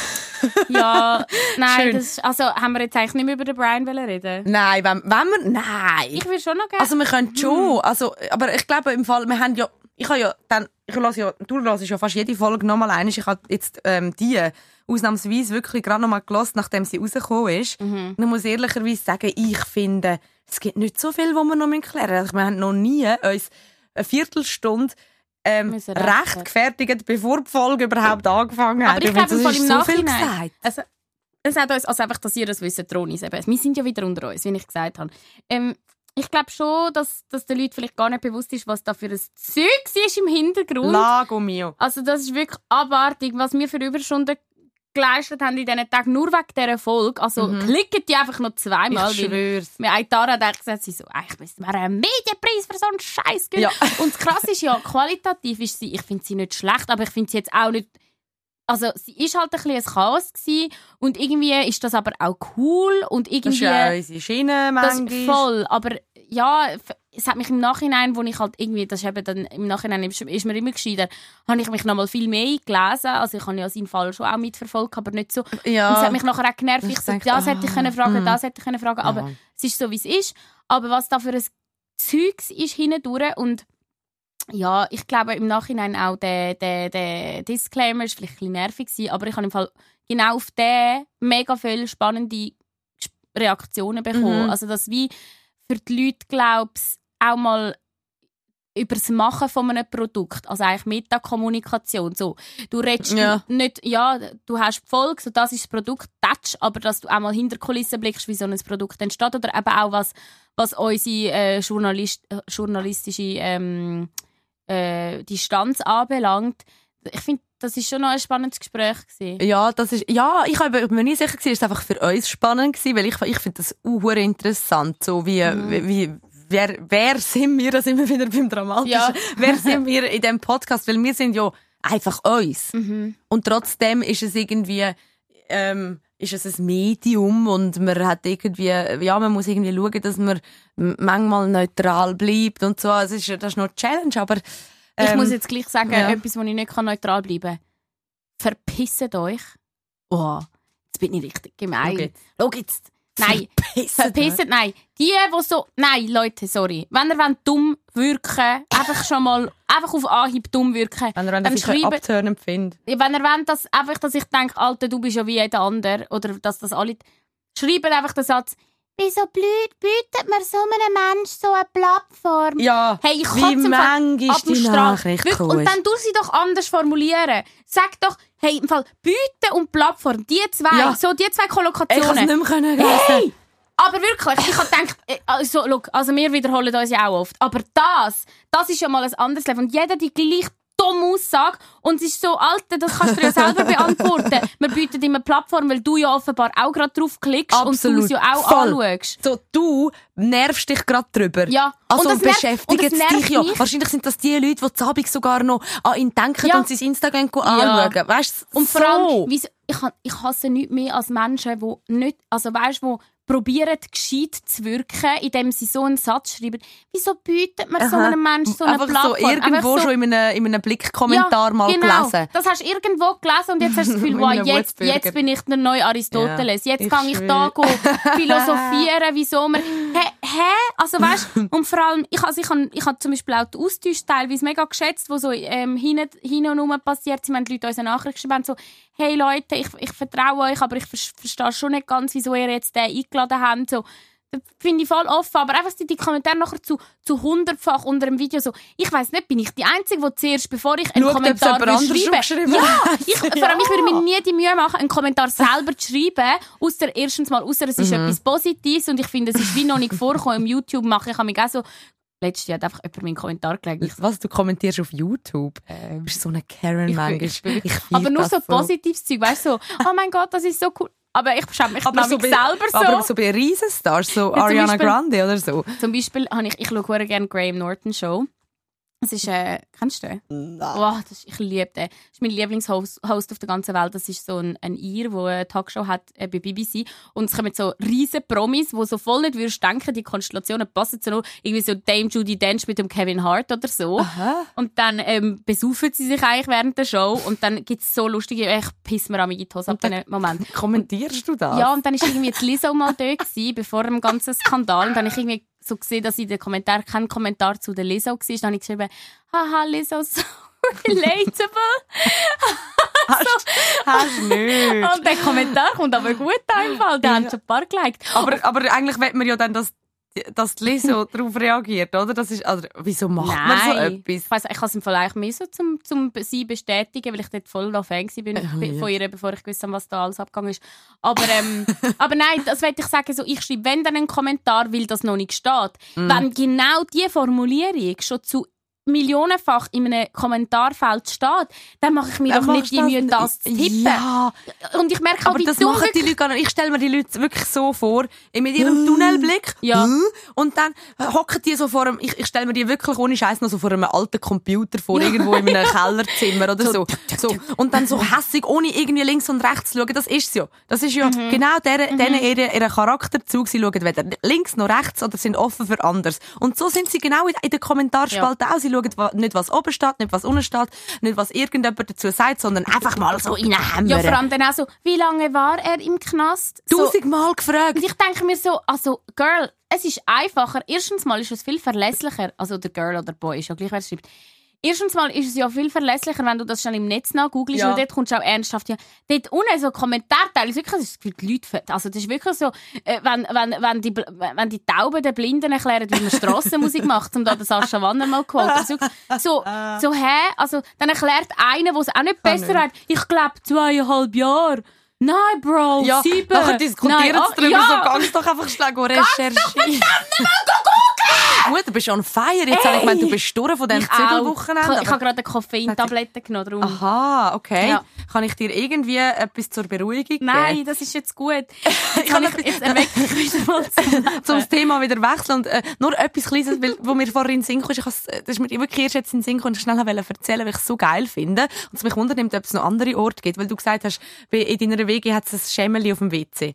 Speaker 1: Ja, nein, das ist, also haben wir jetzt eigentlich nicht mehr über den Brian wollen reden?
Speaker 2: Nein, wenn, wenn wir, nein.
Speaker 1: Ich will schon noch gerne.
Speaker 2: Also wir können schon, also, aber ich glaube im Fall, wir haben ja, ich habe ja dann, ich lasse ja, du hörst ja fast jede Folge nochmal ein. Ich habe jetzt ähm, die ausnahmsweise wirklich gerade nochmal gelassen, nachdem sie rausgekommen ist. Und ich muss ehrlicherweise sagen, ich finde, es gibt nicht so viel, was wir noch klären müssen. Wir haben noch nie uns eine Viertelstunde ähm,
Speaker 1: rechtfertigen.
Speaker 2: rechtfertigt, bevor die Folge überhaupt angefangen hat.
Speaker 1: Aber ich
Speaker 2: finde,
Speaker 1: glaube, Fall
Speaker 2: ist
Speaker 1: im
Speaker 2: so viel gesagt.
Speaker 1: Also, es hat uns, also einfach, dass ihr das wisst, Tronis eben. Wir sind ja wieder unter uns, wie ich gesagt habe. Ähm, ich glaube schon, dass, dass den Leuten vielleicht gar nicht bewusst ist, was da für ein Zeug ist im Hintergrund.
Speaker 2: Lago mio.
Speaker 1: Also das ist wirklich abartig, was wir für Überstunden geleistet haben in diesen Tagen, nur wegen dieser Folge. Also klicken die einfach noch zweimal.
Speaker 2: Ich schwör's.
Speaker 1: mir eine Tara hat gesagt, sie so, eigentlich müssten wir einen Medienpreis für so einen Scheiß geben.
Speaker 2: Ja.
Speaker 1: Und das Krasse ist ja, qualitativ ist sie, ich finde sie nicht schlecht, aber ich finde sie jetzt auch nicht, also sie ist halt ein bisschen ein Chaos gewesen und irgendwie ist das aber auch cool und
Speaker 2: Das ist
Speaker 1: irgendwie...
Speaker 2: ja unsere Schiene
Speaker 1: Das
Speaker 2: manchmal.
Speaker 1: voll, aber ja, es hat mich im Nachhinein, wo ich halt irgendwie, das ist eben dann, im Nachhinein ist, ist mir immer gescheiter, habe ich mich noch mal viel mehr gelesen, also ich habe ja seinen Fall schon auch mitverfolgt, aber nicht so.
Speaker 2: Ja.
Speaker 1: Und es hat mich nachher auch genervt,
Speaker 2: Ich
Speaker 1: ich so, das hätte ich
Speaker 2: ah,
Speaker 1: können fragen,
Speaker 2: mm.
Speaker 1: das hätte ich können fragen, aber
Speaker 2: Ja.
Speaker 1: es ist so, wie es ist. Aber was da für ein Zeugs ist hindurch und ja, ich glaube im Nachhinein auch der, der, der Disclaimer ist vielleicht ein bisschen nervig gewesen, aber ich habe im Fall genau auf den mega viele spannende Reaktionen bekommen.
Speaker 2: Mhm.
Speaker 1: Also dass wie für die Leute glaubst auch mal über das Machen von einem Produkt, also eigentlich Metakommunikation. So, du redest
Speaker 2: Ja.
Speaker 1: nicht, ja, du hast die Folge, so das ist das Produkt, touch, aber dass du auch mal hinter Kulissen blickst, wie so ein Produkt entsteht oder eben auch was, was unsere äh, Journalist, äh, journalistische ähm, äh, Distanz anbelangt. Ich finde, das ist schon noch ein spannendes Gespräch gewesen.
Speaker 2: Ja, das ist, ja, ich habe mir nicht sicher gewesen, ist es einfach für uns spannend gewesen, weil ich, ich finde das uhr interessant, so wie,
Speaker 1: Mhm.
Speaker 2: wie, wie wer, wer sind wir, da sind wir wieder beim Dramatischen,
Speaker 1: Ja.
Speaker 2: wer sind wir in dem Podcast, weil wir sind ja einfach uns.
Speaker 1: Mhm.
Speaker 2: Und trotzdem ist es irgendwie, ähm, ist es ein Medium und man hat irgendwie, ja, man muss irgendwie schauen, dass man manchmal neutral bleibt und so. Also es ist, das ist noch eine Challenge, aber,
Speaker 1: Ich
Speaker 2: ähm,
Speaker 1: muss jetzt gleich sagen,
Speaker 2: ja.
Speaker 1: etwas, wo ich nicht kann neutral bleiben kann. Verpisset euch. Oh, jetzt bin ich richtig gemein.
Speaker 2: Schau jetzt.
Speaker 1: Schau jetzt. Nein,
Speaker 2: verpisset,
Speaker 1: nein. Die, die so... Nein, Leute, sorry. Wenn ihr wollt dumm wirken einfach schon mal einfach auf Anhieb dumm wirken.
Speaker 2: Wenn ihr
Speaker 1: dann
Speaker 2: dann
Speaker 1: schreibt-
Speaker 2: abturnen findet.
Speaker 1: Wenn ihr wollt, dass, einfach, dass ich denke, Alter, du bist ja wie jeder andere, oder dass das alle... Schreibt einfach den Satz, wieso blöd bietet man so einem Mensch so eine Plattform?
Speaker 2: Ja,
Speaker 1: Hey, ich
Speaker 2: wie manchmal
Speaker 1: ab dem
Speaker 2: die. Nachricht cool
Speaker 1: Und
Speaker 2: ist.
Speaker 1: dann du sie doch anders formulieren. Sag doch, hey, im Fall Bieten und Plattform, die zwei,
Speaker 2: Ja.
Speaker 1: so die zwei
Speaker 2: Ich kann es
Speaker 1: Kollokationen.
Speaker 2: nicht mehr können
Speaker 1: Hey! Aber wirklich, ich habe gedacht, äh, also, look, also wir wiederholen uns ja auch oft, aber das, das ist ja mal ein anderes Level. Und jeder die gleich dumme Aussage und es ist so, Alter, das kannst du ja selber beantworten. Wir bieten dir eine Plattform, weil du ja offenbar auch gerade drauf klickst und du
Speaker 2: Absolut.
Speaker 1: es ja auch
Speaker 2: Voll.
Speaker 1: anschaust.
Speaker 2: So, du nervst dich gerade drüber.
Speaker 1: Ja.
Speaker 2: Also
Speaker 1: Und das nervt-
Speaker 2: beschäftigt
Speaker 1: und das nervt
Speaker 2: dich ja.
Speaker 1: mich.
Speaker 2: Wahrscheinlich sind das die Leute, die zu Abend sogar noch an ihn denken
Speaker 1: Ja.
Speaker 2: und sein Instagram
Speaker 1: Ja.
Speaker 2: anschauen. Weißt du,
Speaker 1: Und vor
Speaker 2: so.
Speaker 1: allem, ich, ich hasse nichts mehr als Menschen, die nicht, also weißt, die probieren, gescheit zu wirken, indem sie so einen Satz schreiben. Wieso bietet man so
Speaker 2: Aha.
Speaker 1: einem Menschen so eine
Speaker 2: Einfach
Speaker 1: Plattform?
Speaker 2: so irgendwo
Speaker 1: so-
Speaker 2: schon in einem, in einem Blickkommentar
Speaker 1: ja,
Speaker 2: mal
Speaker 1: genau.
Speaker 2: gelesen.
Speaker 1: Das hast du irgendwo gelesen und jetzt hast du das Gefühl, wow, jetzt, jetzt bin ich der neue Aristoteles.
Speaker 2: Ja,
Speaker 1: jetzt
Speaker 2: ich
Speaker 1: kann ich da
Speaker 2: schwöre.
Speaker 1: go philosophieren, wieso man... Hä? hä? Also weißt und vor allem, ich, also ich habe ich hab zum Beispiel auch die Austausch teilweise mega geschätzt, wo so ähm, hin, hin und her passiert sind, wenn die Leute uns eine Nachricht geschrieben haben, so «Hey Leute, ich, ich vertraue euch, aber ich ver- verstehe schon nicht ganz, wieso ihr jetzt den eingeladen habt.» so, das finde ich voll offen, aber einfach die, die Kommentare nachher zu, zu hundertfach unter dem Video so, ich weiß nicht, bin ich die Einzige, die zuerst, bevor ich einen
Speaker 2: Schaut,
Speaker 1: Kommentar
Speaker 2: geschrieben
Speaker 1: Ja, ich, vor allem, ich würde mir nie die Mühe machen, einen Kommentar selber zu schreiben, ausser erstens mal, ausser es ist
Speaker 2: Mhm.
Speaker 1: etwas Positives und ich finde, es ist wie noch nicht vorgekommen. Im YouTube mache ich mich auch so, letztes Jahr hat einfach jemand meinen Kommentar gelegt.
Speaker 2: Was, du kommentierst auf YouTube? du bist so eine Karen manchmal.
Speaker 1: aber nur
Speaker 2: das
Speaker 1: so positives Zeug, weißt du, so, oh mein Gott, das ist so cool. Aber ich schäme mich
Speaker 2: Aber so, bei,
Speaker 1: selber so.
Speaker 2: aber so bei Riesenstars, so
Speaker 1: Ja,
Speaker 2: Ariana
Speaker 1: Beispiel-
Speaker 2: Grande oder so.
Speaker 1: Zum Beispiel habe ich, ich schaue gerne Graham Norton Show. Das ist, äh, kennst du den?
Speaker 2: Nein.
Speaker 1: Oh, das ist, ich liebe den. Das ist mein Lieblingshost Host auf der ganzen Welt. Das ist so ein, ein Ir, der eine Talkshow hat äh, bei BBC. Und es kommen so riesige Promis, wo so voll nicht würdest denken, die Konstellationen passen so noch. Irgendwie so Dame Judy Dench mit dem Kevin Hart oder so.
Speaker 2: Aha.
Speaker 1: Und dann ähm, besaufen sie sich eigentlich während der Show. Und dann gibt es so lustige, ich piss mir an meine Hose ab diesen Moment.
Speaker 2: Kommentierst du das?
Speaker 1: Ja, und dann war irgendwie jetzt Lizzo mal dort, gewesen, bevor dem ganzen Skandal. Und dann habe ich irgendwie so gesehen, dass in den Kommentaren kein Kommentar zu der Lizzo war. Dann habe ich geschrieben, haha, Lizzo, so relatable.
Speaker 2: hast, hast nicht.
Speaker 1: Und der Kommentar kommt aber gut einfach. Der hat schon ein paar geliked.
Speaker 2: Aber, aber eigentlich will man ja dann, dass, dass die Leso darauf reagiert, oder? Das ist, also, wieso macht man so etwas?
Speaker 1: Ich, weiss, ich habe es im eigentlich mehr so zum, zum sie bestätigen, weil ich dort voll noch Fan bin
Speaker 2: Ja.
Speaker 1: von ihr, bevor ich gewusst habe, was da alles abgegangen ist. Aber, ähm, aber nein, das wollte ich sagen, so, ich schreibe, wenn dann einen Kommentar, weil das noch nicht steht,
Speaker 2: Mhm.
Speaker 1: wenn genau diese Formulierung schon zu millionenfach in einem Kommentarfeld steht, dann mache ich mir
Speaker 2: Dann
Speaker 1: doch nicht die Mühe, das zu tippen.
Speaker 2: Ja,
Speaker 1: Und ich merke auch, wie
Speaker 2: das machen die Leute gar nicht. Ich stelle mir die Leute wirklich so vor, mit ihrem Tunnelblick.
Speaker 1: Ja.
Speaker 2: Hm? Und dann hocken die so vor einem, ich, ich stelle mir die wirklich ohne Scheiß noch so vor einem alten Computer vor, irgendwo in einem Kellerzimmer oder so. so. Und dann so hässig, ohne irgendwie links und rechts zu schauen. Das ist ja. Das ist ja
Speaker 1: Mhm.
Speaker 2: genau deren, denen ihre, ihre Charakterzug. Sie schauen weder links noch rechts oder sind offen für anders. Und so sind sie genau in, in den Kommentarspalten auch. Sie schauen nicht, was oben steht, nicht, was unten steht, nicht, was irgendjemand dazu sagt, sondern einfach mal so reinhämmern.
Speaker 1: Ja, vor allem dann auch so, wie lange war er im Knast? So,
Speaker 2: Tausendmal gefragt.
Speaker 1: Und ich denke mir so, also, Girl, es ist einfacher. Erstens mal ist es viel verlässlicher. Also, der Girl oder Boy ist ja gleich, wer schreibt. Erstens mal ist es ja viel verlässlicher, wenn du das schnell im Netz nachgoogelst,
Speaker 2: Ja.
Speaker 1: weil dort kommst du auch ernsthaft, ja, dort unten so Kommentarteile, ist wirklich, das ist für die Leute, also das ist wirklich so, äh, wenn, wenn, wenn, die, wenn die Tauben den Blinden erklären, wie man Strassenmusik macht, um da den Sascha Wanner mal quoten. Also, so, so, hä? Also, dann erklärt einer, der es auch nicht besser hat, ich glaube zweieinhalb Jahre. Nein, Bro,
Speaker 2: Ja,
Speaker 1: sieben.
Speaker 2: nachher diskutieren
Speaker 1: Nein,
Speaker 2: sie
Speaker 1: ah,
Speaker 2: darüber,
Speaker 1: ja.
Speaker 2: so ganz doch einfach go recherchieren. Gut, du bist on fire. Jetzt habe ich gemeint, du bist durch von diesem. Zügelwochenende.
Speaker 1: Ich, ich habe gerade eine Koffeintablette genommen. Darum.
Speaker 2: Aha, okay.
Speaker 1: Ja.
Speaker 2: Kann ich dir irgendwie etwas zur Beruhigung
Speaker 1: Nein,
Speaker 2: geben?
Speaker 1: das ist jetzt gut. Jetzt, kann ich, jetzt erwecke ich wieder mal zum
Speaker 2: Thema wieder wechseln und äh, nur etwas Kleines, weil, wo mir vorhin in den Sinn kam, ich has- das ist mir wirklich erst jetzt in den Sinn gekommen schnell erzählen, weil ich es so geil finde. Und es mich wundernimmt, ob es noch andere Orte gibt, weil du gesagt hast, in deiner Wege hat es ein Schemmeli auf dem WC.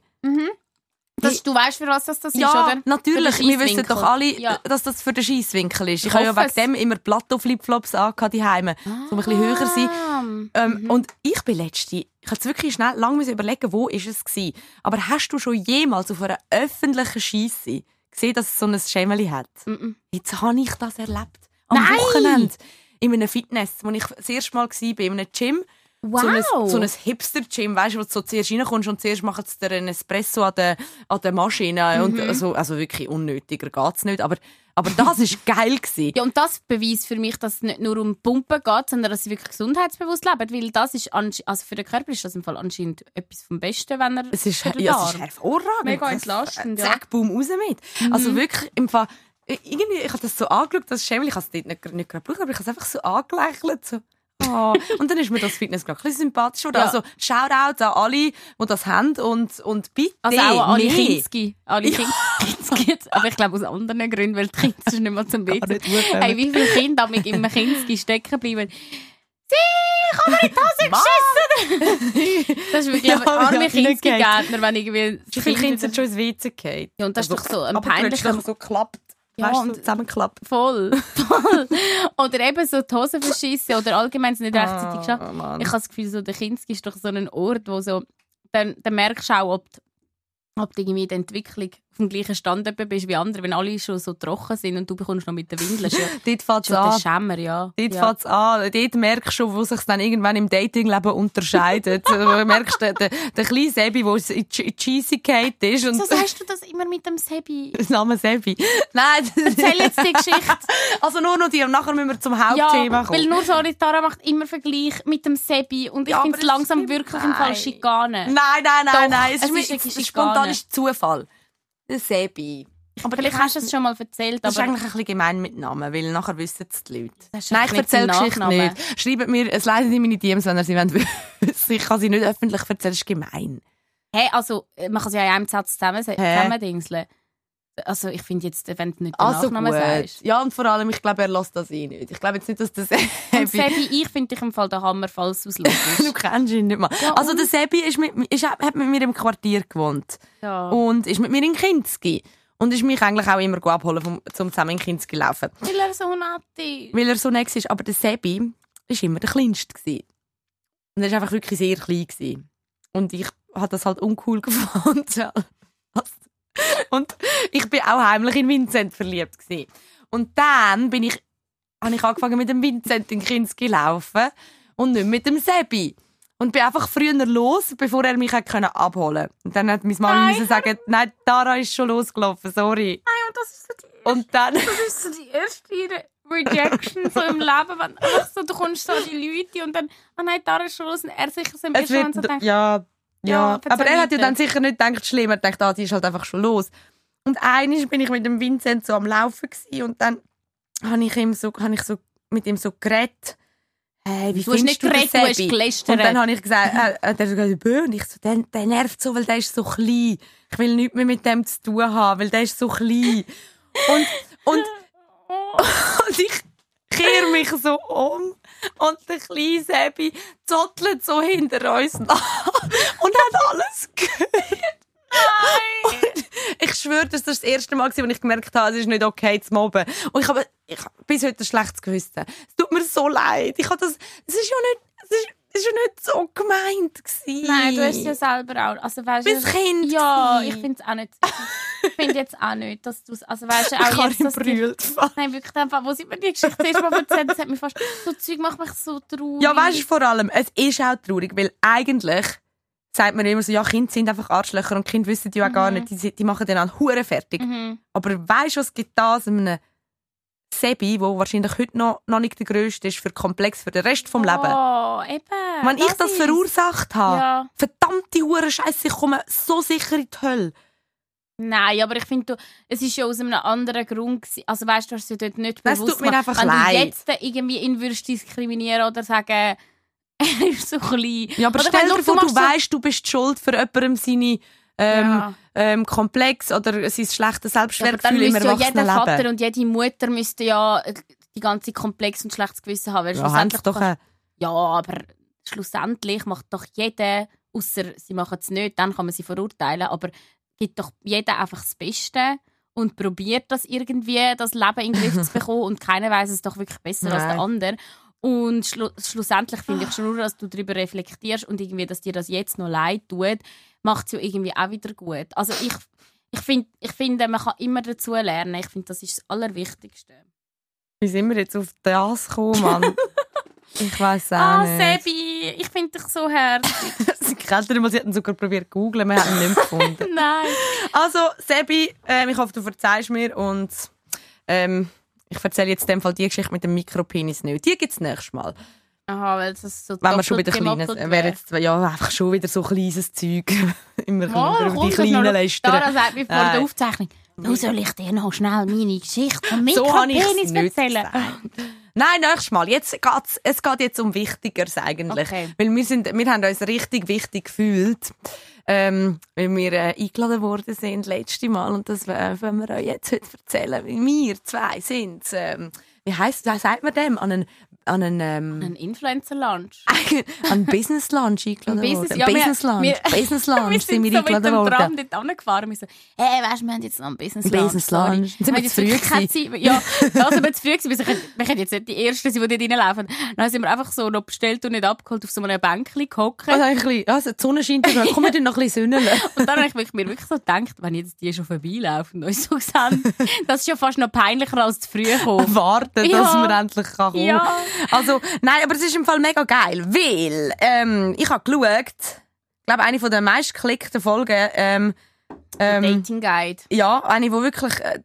Speaker 1: Das, du weißt, für was das, das
Speaker 2: Ja,
Speaker 1: ist, oder?
Speaker 2: natürlich. Wir wissen doch alle,
Speaker 1: Ja.
Speaker 2: dass das für den Scheisswinkel ist. Ich,
Speaker 1: Ich
Speaker 2: habe ja wegen
Speaker 1: es.
Speaker 2: dem immer Plateau-Flipflops angehabt, die Heime, so ein bisschen höher sein.
Speaker 1: Ah,
Speaker 2: Ähm, Und ich bin letzte, ich habe wirklich schnell lange überlegen, wo ist es gewesen. Aber hast du schon jemals auf einer öffentlichen Scheisse gesehen, dass es so ein Schemmeli hat? Jetzt habe ich das erlebt. Am
Speaker 1: Nein!
Speaker 2: Wochenende. In einem Fitness, wo ich das erste Mal war, in einem Gym.
Speaker 1: Wow.
Speaker 2: So ein, so ein Hipster-Gym, weißt du, wo du so zuerst reinkommst und zuerst machen sie dir einen Espresso an der, an der Maschine. Und also, also wirklich unnötiger geht's nicht. Aber, aber das war geil. Gewesen.
Speaker 1: Ja, und das beweist für mich, dass es nicht nur um Pumpen geht, sondern dass sie wirklich gesundheitsbewusst leben. Weil das ist, also für den Körper ist das im Fall anscheinend etwas vom Besten, wenn er
Speaker 2: Es ist, ja, es ist hervorragend.
Speaker 1: Mega entlastend, ja. Mhm.
Speaker 2: Zack, boom, raus mit. Also wirklich, im Fall, irgendwie, ich habe das so angeschaut, das Schemmel, ich habe es dort nicht, nicht gerade gebraucht, aber ich habe es einfach so angelächelt. So. Oh. Und dann ist mir das Fitness gerade ein bisschen sympathisch geworden.
Speaker 1: Ja.
Speaker 2: Also, Shoutout an alle, die das haben und, und bitte
Speaker 1: Also auch an alle. Kinski. Alle Kin- Kinski. Aber ich glaube aus anderen Gründen, weil die Kinder ist nicht mehr zum
Speaker 2: gut,
Speaker 1: Hey, wie viele Kinder haben im Kinski stecken bleiben? Sie, ich habe mir in die Hose geschissen! das ist wirklich
Speaker 2: Ja,
Speaker 1: arme
Speaker 2: ja.
Speaker 1: Kinski-Gärtner, wenn irgendwie...
Speaker 2: Wie viele Kinder sind schon ins WC gefallen?
Speaker 1: Ja, und das ist doch so ein peinlicher-
Speaker 2: so geklappt.
Speaker 1: Ja,
Speaker 2: weißt du,
Speaker 1: und-
Speaker 2: so zusammengeklappt.
Speaker 1: Voll, voll. Oder eben so die Hose verschissen oder allgemein es nicht rechtzeitig geschafft.
Speaker 2: Oh, Mann.
Speaker 1: Ich habe das Gefühl, so der Kinski ist doch so ein Ort, wo so, dann, dann merkst du auch, ob, die- ob du irgendwie der Entwicklung dem gleichen Stand bist wie andere, wenn alle schon so trocken sind und du bekommst noch mit den Windeln. Schon,
Speaker 2: Dort fängt es an.
Speaker 1: Schämmer, ja.
Speaker 2: Dort
Speaker 1: ja.
Speaker 2: fängt's an. Dort merkst du schon, wo sich dann irgendwann im Datingleben unterscheidet. du merkst den, den, den kleinen Sebi, der in Kate ist. Und
Speaker 1: So sagst du das immer mit dem Sebi.
Speaker 2: der Name Sebi. Nein,
Speaker 1: Erzähl jetzt die Geschichte.
Speaker 2: also nur noch die. Und nachher müssen wir zum Hauptthema
Speaker 1: Ja, weil
Speaker 2: kommen.
Speaker 1: nur sorry, Tara macht immer Vergleich mit dem Sebi und ich
Speaker 2: Ja,
Speaker 1: finde es langsam wirklich im Fall. Schikane.
Speaker 2: Nein, nein, nein,
Speaker 1: Doch,
Speaker 2: nein. Es,
Speaker 1: es
Speaker 2: ist,
Speaker 1: ist
Speaker 2: ist spontan ist Zufall. Der Sebi. Aber
Speaker 1: Vielleicht
Speaker 2: ich
Speaker 1: hast du es schon mal erzählt,
Speaker 2: Das ist eigentlich ein bisschen gemein mit Namen, weil nachher wissen es die Leute. Nein, ich
Speaker 1: nicht
Speaker 2: erzähle
Speaker 1: Nachname.
Speaker 2: nicht. Schreibt mir, es leiden in meine DMs, wenn ihr sie wissen. Ich kann sie nicht öffentlich erzählen, das ist gemein.
Speaker 1: Hey, also, äh, man kann sie ja in einem Satz zusammen, zusammendingseln. Also ich finde jetzt, wenn du nicht den
Speaker 2: Also
Speaker 1: Nachnamen
Speaker 2: gut.
Speaker 1: sagst.
Speaker 2: Ja, und vor allem, ich glaube, er lässt das eh nicht. Ich glaube jetzt nicht, dass das
Speaker 1: Und Sebi, ich finde dich im Fall der Hammer, falls du es
Speaker 2: Du kennst ihn nicht mal.
Speaker 1: Ja,
Speaker 2: also der Sebi ist mit, ist, hat mit mir im Quartier gewohnt.
Speaker 1: ja.
Speaker 2: Und ist mit mir in Kinski. Und ist mich eigentlich auch immer abholen, vom, zum zusammen in Kinski laufen.
Speaker 1: Weil er so nett ist.
Speaker 2: Weil er so nett ist. Aber der Sebi war immer der Kleinste. Gewesen. Und er war einfach wirklich sehr klein. Gewesen. Und ich habe das halt uncool gefunden. Und ich bin auch heimlich in Vincent verliebt. Gewesen. Und dann bin ich, habe ich angefangen mit dem Vincent in Kinski laufen und nicht mit dem Sebi. Und bin einfach früher los, bevor er mich hat abholen Und dann hat meine Mama müssen sagen, nein, Tara ist schon losgelaufen, sorry.
Speaker 1: Nein, und das ist so die,
Speaker 2: Und dann...
Speaker 1: das ist so die erste Rejection so im Leben. Wenn einfach so, du kommst so an die Leute und dann, oh nein, da ist schon los. Und er sicher so im ersten so denkt,
Speaker 2: ja, ja.
Speaker 1: Ja,
Speaker 2: Aber er hat ja dann sicher nicht gedacht, schlimm. Er dachte, ah, die ist halt einfach schon los. Und einmal bin ich mit dem Vincent so am Laufen gewesen und dann habe ich, ihm so, habe ich so mit ihm so geredet. Hey, wie
Speaker 1: du hast nicht geredet, du hast gelästert.
Speaker 2: Und dann habe ich gesagt, äh, äh, der hat und ich so, der, der nervt so, weil der ist so klein. Ich will nichts mehr mit dem zu tun haben, weil der ist so klein. Und, und, und ich kehre mich so um und der kleine Sebi zottelt so hinter uns nach und hat alles gehört. Und ich schwöre, das war das erste Mal, als ich gemerkt habe, es ist nicht okay zu mobben. Und ich habe, ich habe bis heute ein schlechtes Gewissen. Es tut mir so leid. Ich habe das, es ist ja nicht, es ist, es ist ja nicht so gemeint gewesen.
Speaker 1: Nein, du hast ja selber auch. Also, weißt,
Speaker 2: Bis Kind
Speaker 1: Ja, ich finde es auch nicht. Ich finde jetzt auch nicht, dass du Also, weißt du,
Speaker 2: Ich
Speaker 1: auch
Speaker 2: habe
Speaker 1: jetzt, dass die,
Speaker 2: brüllt.
Speaker 1: Nein, wirklich, einfach, wo sie mir die Geschichte zuerst mal erzählt das hat mich fast. So Zeug macht mich so traurig.
Speaker 2: Ja, weißt du, vor allem, es ist auch traurig, weil eigentlich sagt man immer so, ja, Kinder sind einfach Arschlöcher und Kinder wissen ja auch gar nicht, die, sind- die machen den an Hure fertig.
Speaker 1: Mhm.
Speaker 2: Aber weißt du, was gibt das einem Sebi, wo wahrscheinlich heute noch, noch nicht der grösste ist für Komplex für den Rest vom Leben?
Speaker 1: Oh, eben.
Speaker 2: Wenn ich das
Speaker 1: ist-
Speaker 2: verursacht habe,
Speaker 1: Ja.
Speaker 2: verdammte Hure Scheiße, ich komme so sicher in die Hölle.
Speaker 1: Nein, aber ich finde, du- es ist ja aus einem anderen Grund. gewesen. Also weißt du, du hast es ja dort nicht
Speaker 2: Das
Speaker 1: bewusst
Speaker 2: tut mir einfach
Speaker 1: Wenn
Speaker 2: leid.
Speaker 1: du jetzt irgendwie ihn würdest diskriminieren oder sagen, er ist so klein.
Speaker 2: Ja, aber
Speaker 1: Oder
Speaker 2: stell
Speaker 1: wenn
Speaker 2: dir vor, du
Speaker 1: so-
Speaker 2: weißt, du bist schuld für jemandem seine ähm,
Speaker 1: Ja.
Speaker 2: ähm, Komplex oder sein schlechtes
Speaker 1: Ja,
Speaker 2: Selbstwertgefühl im
Speaker 1: müsste ja jeder. Vater und jede Mutter müsste ja äh, die ganze Komplex und schlechtes Gewissen haben. Weil
Speaker 2: ja,
Speaker 1: schlussendlich
Speaker 2: doch
Speaker 1: kannst- Ja, aber schlussendlich macht doch jeder, außer sie machen es nicht, dann kann man sie verurteilen, aber gibt doch jeder einfach das Beste und probiert das irgendwie, das Leben in den Griff zu bekommen und keiner weiß es doch wirklich besser als der
Speaker 2: Nein.
Speaker 1: andere. Und schlu schlussendlich finde ich schon nur, dass du darüber reflektierst und irgendwie, dass dir das jetzt noch leid tut, macht es ja irgendwie auch wieder gut. Also ich, ich, find, ich finde, man kann immer dazu lernen. Ich finde, das ist das Allerwichtigste.
Speaker 2: Wie sind wir jetzt auf das gekommen, Mann? ich weiß auch
Speaker 1: Ah,
Speaker 2: nicht.
Speaker 1: Sebi, ich finde dich so herzig.
Speaker 2: Sie kennt ihn mal, sie hatten sogar probiert zu googlen, wir haben ihn nicht gefunden.
Speaker 1: Nein.
Speaker 2: Also, Sebi, ähm, ich hoffe, du verzeihst mir und ähm, ich erzähle jetzt in dem Fall die Geschichte mit dem Mikropenis nicht. Die gibt es nächstes Mal.
Speaker 1: Aha, weil das so
Speaker 2: Wenn wir schon wieder kleines,
Speaker 1: gemoppelt
Speaker 2: wäre jetzt, ja, einfach schon wieder so kleines Zeug. Immer
Speaker 1: Mal,
Speaker 2: über die Kleinen lästern.
Speaker 1: Dara sagt mir vor
Speaker 2: Nein.
Speaker 1: der Aufzeichnung, du soll ich dir noch schnell meine Geschichte
Speaker 2: So ich
Speaker 1: Mikropenis
Speaker 2: es nicht
Speaker 1: erzählen.
Speaker 2: Nein, nächstes Mal. Jetzt geht's, es geht jetzt um Wichtigeres eigentlich.
Speaker 1: Okay.
Speaker 2: Weil wir, sind, wir haben uns richtig wichtig gefühlt, ähm, weil wir äh, eingeladen worden sind letzte Mal. Und das äh, wollen wir euch jetzt heute erzählen. Weil wir zwei sind, ähm, wie heisst, wie sagt man dem? An einen, an einen, ähm,
Speaker 1: Ein Influencer-Lunch.
Speaker 2: an Business Lunch eingeladen
Speaker 1: Business-
Speaker 2: worden.
Speaker 1: ja, wir-
Speaker 2: Business Lunch.
Speaker 1: wir-
Speaker 2: Business Lunch
Speaker 1: wir
Speaker 2: sind
Speaker 1: sind
Speaker 2: wir
Speaker 1: so mit
Speaker 2: eingeladen
Speaker 1: dem
Speaker 2: worden.
Speaker 1: Tram dort angefahren. Wir so, hey, weißt du, wir haben jetzt noch einen Business Lunch.
Speaker 2: Business
Speaker 1: sorry.
Speaker 2: Lunch. Sind wir
Speaker 1: haben
Speaker 2: zu
Speaker 1: jetzt
Speaker 2: früh
Speaker 1: Zeit- Ja, da sind wir zu früh gewesen. Wir sind- Wir können jetzt nicht die Ersten sein, die dort reinlaufen. Dann sind wir einfach so noch bestellt und nicht abgeholt auf so einem Bänkchen gehockt.
Speaker 2: Also, ein bisschen, also, die Sonne scheint ja noch. Komm, wir noch ein bisschen Sünneln.
Speaker 1: Und dann habe ich mir wirklich so gedacht, wenn jetzt die schon vorbeilaufen und uns so sehen, das ist ja fast noch peinlicher als zu früh kommen.
Speaker 2: warten,
Speaker 1: Ja.
Speaker 2: dass man endlich kann kommen
Speaker 1: Ja.
Speaker 2: Also, nein, aber es ist im Fall mega geil, weil ähm, ich habe geschaut, ich glaube, eine von der meistgeklickten Folgen, ähm, ähm,
Speaker 1: Dating Guide.
Speaker 2: ja, eine, wo wirklich, äh,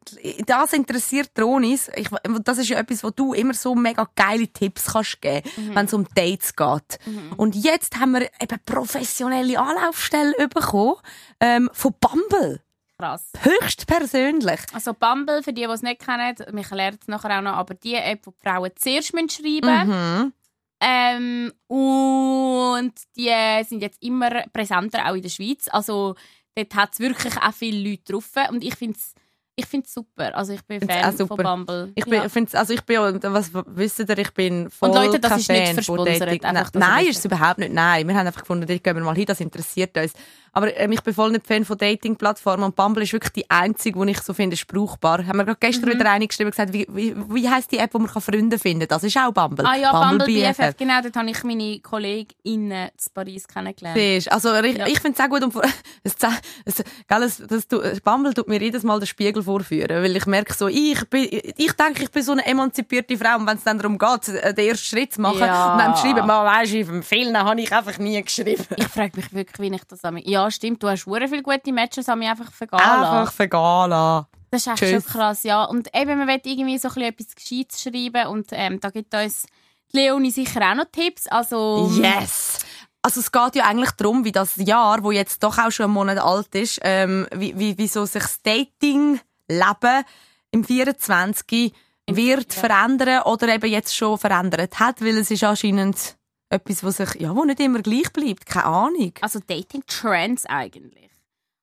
Speaker 2: das interessiert Dronis. Ich, das ist ja etwas, wo du immer so mega geile Tipps kannst geben, wenn es um Dates geht. Und jetzt haben wir eben professionelle Anlaufstellen bekommen, ähm, von Bumble.
Speaker 1: Krass.
Speaker 2: Höchst persönlich.
Speaker 1: Also Bumble, für die, die es nicht kennen, mich lernt es nachher auch noch, aber die App, wo die Frauen zuerst müssen schreiben
Speaker 2: Mhm.
Speaker 1: ähm, Und die sind jetzt immer präsenter, auch in der Schweiz. Also dort hat es wirklich auch viele Leute drauf. Und ich finde es Ich finde es super. Also ich bin Fan von Bumble.
Speaker 2: Ich bin,
Speaker 1: ja.
Speaker 2: find's, also ich bin, was wisst ihr, ich bin voll
Speaker 1: Und Leute, das ist nicht
Speaker 2: Fan von
Speaker 1: versponsert,
Speaker 2: Nein,
Speaker 1: wisst.
Speaker 2: ist es überhaupt nicht. Nein, wir haben einfach gefunden, dort gehen wir mal hin, das interessiert uns. Aber ähm, ich bin voll nicht Fan von Dating-Plattformen und Bumble ist wirklich die einzige, die ich so finde, ist brauchbar. Haben wir gerade gestern
Speaker 1: Mhm.
Speaker 2: wieder reingeschrieben und gesagt, wie, wie, wie heisst die App, wo man Freunde finden kann? Das ist auch Bumble.
Speaker 1: Ah ja, Bumble BFF. Genau, dort habe ich meine KollegInnen zu Paris kennengelernt.
Speaker 2: Siehst, also ich,
Speaker 1: Ja.
Speaker 2: ich finde es auch gut. Vor- es, es, gell, es, das, Bumble tut mir jedes Mal den Spiegel vorführen, weil ich merke so, ich, bin, ich denke, ich bin so eine emanzipierte Frau und wenn es dann darum geht, äh, den ersten Schritt zu machen
Speaker 1: Ja.
Speaker 2: und dann zu schreiben, man im Film habe ich einfach nie geschrieben.
Speaker 1: Ich frage mich wirklich, wie ich das an Ja, stimmt, du hast hure viele gute Matches an mich einfach vergehen
Speaker 2: Einfach
Speaker 1: lassen. Das ist echt
Speaker 2: Tschüss.
Speaker 1: schon krass, ja. Und eben, man will irgendwie so ein bisschen etwas Gescheites schreiben und ähm, da gibt uns Leonie sicher auch noch Tipps. Also,
Speaker 2: Yes! Also es geht ja eigentlich darum, wie das Jahr, wo jetzt doch auch schon einen Monat alt ist, ähm, wie, wie, wie so sich das Dating-Leben im 24 wird verändern oder eben jetzt schon verändert hat, weil es ist anscheinend etwas, was sich, ja, wo nicht immer gleich bleibt. Keine Ahnung.
Speaker 1: also Dating-Trends eigentlich.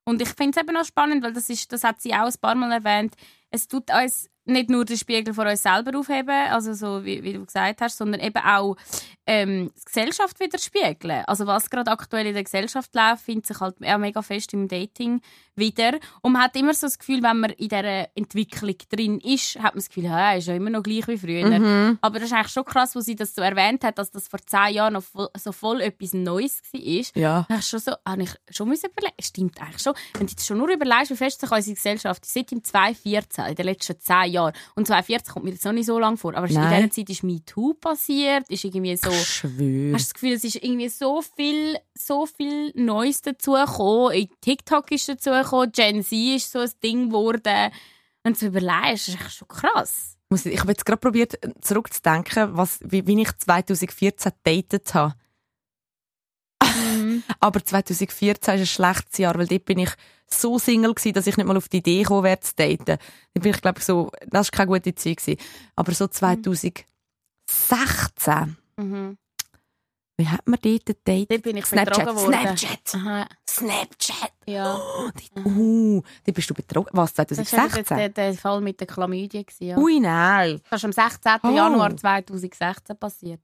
Speaker 1: Und ich finde es eben auch spannend, weil das, ist, das hat sie auch ein paar Mal erwähnt. Es tut uns nicht nur den Spiegel von uns selber aufheben, also so wie, wie du gesagt hast, sondern eben auch ähm, die Gesellschaft widerspiegeln. Also was gerade aktuell in der Gesellschaft läuft, findet sich halt auch mega fest im Dating wieder. Und man hat immer so das Gefühl, wenn man in dieser Entwicklung drin ist, hat man das Gefühl, ja, ist ja immer noch gleich wie früher. Aber das ist eigentlich schon krass, wo sie das so erwähnt hat, dass das vor zehn Jahren noch voll, so voll etwas Neues war.
Speaker 2: Ja.
Speaker 1: Da schon so, habe ich schon müssen überlegen. Stimmt eigentlich schon. Wenn du jetzt schon nur überlegst, wie fest sich unsere Gesellschaft seit im 2014, in den letzten zehn Jahren, und 2014 kommt mir jetzt noch nicht so lange vor, aber in
Speaker 2: Nein.
Speaker 1: dieser Zeit ist MeToo passiert, ist irgendwie so, hast
Speaker 2: Schwör.
Speaker 1: du das Gefühl, es ist irgendwie so viel, so viel Neues dazugekommen. In TikTok ist dazugekommen, Gen Z ist so ein Ding geworden. Wenn du so überlegst, ist echt schon krass.
Speaker 2: Ich habe jetzt gerade probiert, zurückzudenken, was, wie, wie ich 2014 datet habe. Aber 2014 ist ein schlechtes Jahr, weil dort bin ich so Single gewesen, dass ich nicht mal auf die Idee gekommen wäre zu daten. Dann bin ich, glaube ich, so, das war keine gute Zeit. Gewesen. Aber so 2016,
Speaker 1: Mhm.
Speaker 2: wie hat man dort gedatet?
Speaker 1: Dort bin ich
Speaker 2: Snapchat,
Speaker 1: betrogen worden.
Speaker 2: Snapchat,
Speaker 1: Aha,
Speaker 2: Snapchat.
Speaker 1: ja.
Speaker 2: Oh, dort, uh, dort bist du betrogen. Was,
Speaker 1: Das war
Speaker 2: 2016?
Speaker 1: der, Fall mit der Chlamydie. Ja.
Speaker 2: Ui, nein.
Speaker 1: Das ist am 16.
Speaker 2: Oh.
Speaker 1: Januar 2016 passiert.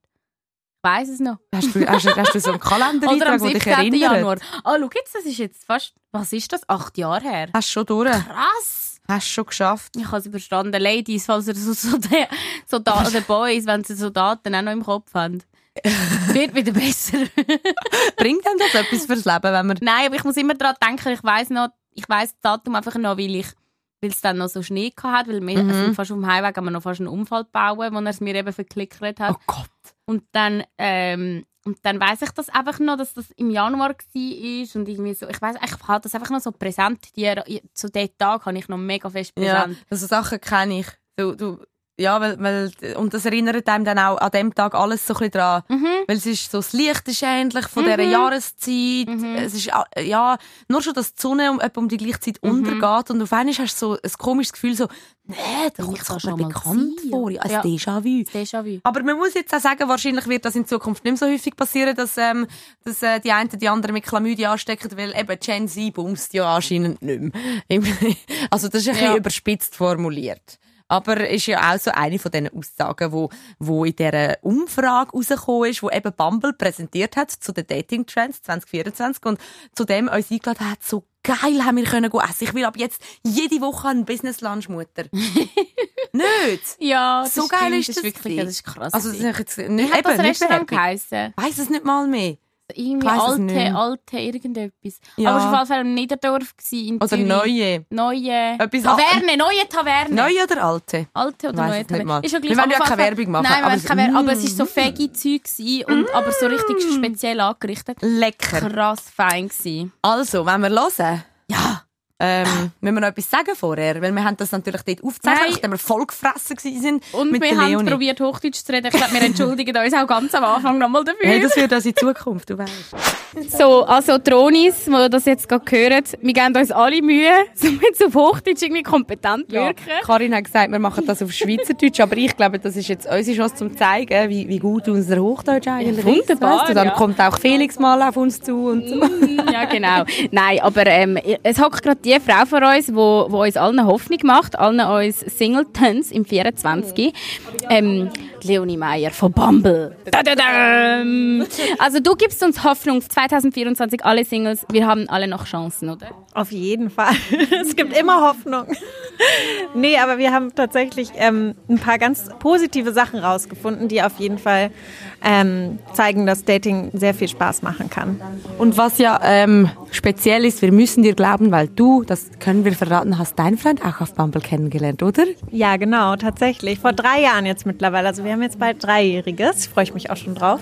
Speaker 1: Ich weiss es noch.
Speaker 2: Hast du, hast, hast du so einen
Speaker 1: Oder am
Speaker 2: Kalendereintrag, der dich
Speaker 1: 17.
Speaker 2: erinnert?
Speaker 1: Januar. Ah, schau jetzt, das ist jetzt fast, was ist das? Acht Jahre her.
Speaker 2: Hast du schon durch?
Speaker 1: Krass!
Speaker 2: Hast du schon geschafft?
Speaker 1: Ich habe es überstanden. Ladies, falls ihr so, so, so da, oder Boys, wenn sie so Daten auch noch im Kopf haben. Wird wieder besser.
Speaker 2: Bringt einem das etwas fürs Leben, wenn man...
Speaker 1: Nein, aber ich muss immer daran denken, ich weiss noch, ich weiss das Datum einfach noch, weil ich weil es dann noch so Schnee hatte, weil wir
Speaker 2: Mhm.
Speaker 1: sind fast auf dem Highway haben wir noch fast einen Unfall bauen, wo er es mir eben verklickert hat.
Speaker 2: Oh Gott.
Speaker 1: Und dann, ähm, und dann weiss ich das einfach noch, dass das im Januar war und irgendwie so, ich weiss, ich habe das einfach noch so präsent, die, zu diesem Tag habe ich noch mega fest
Speaker 2: Ja,
Speaker 1: präsent.
Speaker 2: also Sachen kenne ich. Du, du, ja, weil, weil, und das erinnert einem dann auch an dem Tag alles so ein bisschen dran.
Speaker 1: Mhm.
Speaker 2: Weil es ist so, das Licht ist ähnlich von dieser Jahreszeit.
Speaker 1: Mhm.
Speaker 2: Es ist, ja, nur schon, dass die Sonne um, um die gleiche Zeit
Speaker 1: Mhm.
Speaker 2: untergeht und auf einmal hast du so ein komisches Gefühl so, nee, da kommt es mir bekannt
Speaker 1: gesehen?
Speaker 2: vor. Ja, ein
Speaker 1: Ja.
Speaker 2: Déjà-vu.
Speaker 1: Déjà-vu.
Speaker 2: Aber man muss jetzt auch sagen, wahrscheinlich wird das in Zukunft nicht mehr so häufig passieren, dass, ähm, dass äh, die einen die anderen mit Chlamydie anstecken, weil eben Gen Z bumst ja anscheinend nicht mehr. also das ist ein bisschen
Speaker 1: Ja.
Speaker 2: überspitzt formuliert. Aber ist ja auch so eine von diesen Aussagen, wo, wo in dieser Umfrage rausgekommen ist, wo eben Bumble präsentiert hat zu den Dating Trends 2024 und zu dem uns eingeladen hat, so geil haben wir können gehen essen. Ich will ab jetzt jede Woche einen Business Lunch Mutter. nicht?
Speaker 1: Ja, das
Speaker 2: So geil
Speaker 1: stimmt,
Speaker 2: ist
Speaker 1: das
Speaker 2: das
Speaker 1: wirklich,
Speaker 2: gewesen.
Speaker 1: das ist krass.
Speaker 2: Also, das ist jetzt nicht,
Speaker 1: das
Speaker 2: eben, nicht
Speaker 1: Restaurant geheissen?
Speaker 2: Weiss es nicht mal mehr.
Speaker 1: Irgendwie
Speaker 2: Ich weiss es nicht
Speaker 1: alte, alte irgendetwas.
Speaker 2: Ja.
Speaker 1: Aber es war auf jeden Fall im Niederdorf. gewesen, In
Speaker 2: Oder
Speaker 1: Zürich.
Speaker 2: neue.
Speaker 1: Neue.
Speaker 2: Etwas
Speaker 1: Taverne, neue Taverne.
Speaker 2: Neue oder alte?
Speaker 1: Alte oder
Speaker 2: Weiss
Speaker 1: neue
Speaker 2: es nicht mal.
Speaker 1: Taverne. Ist ja
Speaker 2: Wir wollen ja keine Werbung machen,
Speaker 1: Nein, wir
Speaker 2: aber
Speaker 1: wollen
Speaker 2: es-
Speaker 1: keine Werbung. Aber es
Speaker 2: Mm.
Speaker 1: war so fegi Zeug gewesen und aber so richtig speziell angerichtet.
Speaker 2: Lecker.
Speaker 1: Krass fein gewesen.
Speaker 2: Also, wenn wir hören. Ähm, müssen wir noch etwas sagen vorher? Weil wir haben das natürlich dort aufgezeichnet, nachdem wir voll gefressen waren
Speaker 1: Und
Speaker 2: mit
Speaker 1: wir haben
Speaker 2: Leonie.
Speaker 1: probiert, Hochdeutsch zu reden. Ich glaube, wir entschuldigen uns auch ganz am Anfang nochmal dafür.
Speaker 2: Hey, das wird also in Zukunft, du weißt.
Speaker 1: So, also Tronis, die das jetzt gerade hören, wir geben uns alle Mühe, damit auf Hochdeutsch irgendwie kompetent wirken.
Speaker 2: Karin hat gesagt, wir machen das auf Schweizerdeutsch, aber ich glaube, das ist jetzt unsere Chance zum zeigen, wie, wie gut unser Hochdeutsch eigentlich
Speaker 1: Ja,
Speaker 2: ist.
Speaker 1: wunderbar,
Speaker 2: Weißt du, dann
Speaker 1: ja.
Speaker 2: kommt auch Felix mal auf uns zu und so.
Speaker 1: ja, genau. Nein, aber ähm, es hockt gerade die Frau von uns, die wo, wo uns allen Hoffnung macht, allen uns Singletons im 24. Ähm, Leonie Meyer von Bumble. Da, da, da. Also du gibst uns Hoffnung, 2024 alle Singles, wir haben alle noch Chancen, oder?
Speaker 5: Auf jeden Fall. es gibt immer Hoffnung. nee, aber wir haben tatsächlich ähm, ein paar ganz positive Sachen rausgefunden, die auf jeden Fall ähm, zeigen, dass Dating sehr viel Spaß machen kann.
Speaker 2: Und was ja ähm, speziell ist, wir müssen dir glauben, weil du, das können wir verraten, hast deinen Freund auch auf Bumble kennengelernt, oder?
Speaker 5: Ja, genau, tatsächlich. Vor drei Jahren jetzt mittlerweile. Also wir haben jetzt bald Dreijähriges. Freue ich mich auch schon drauf.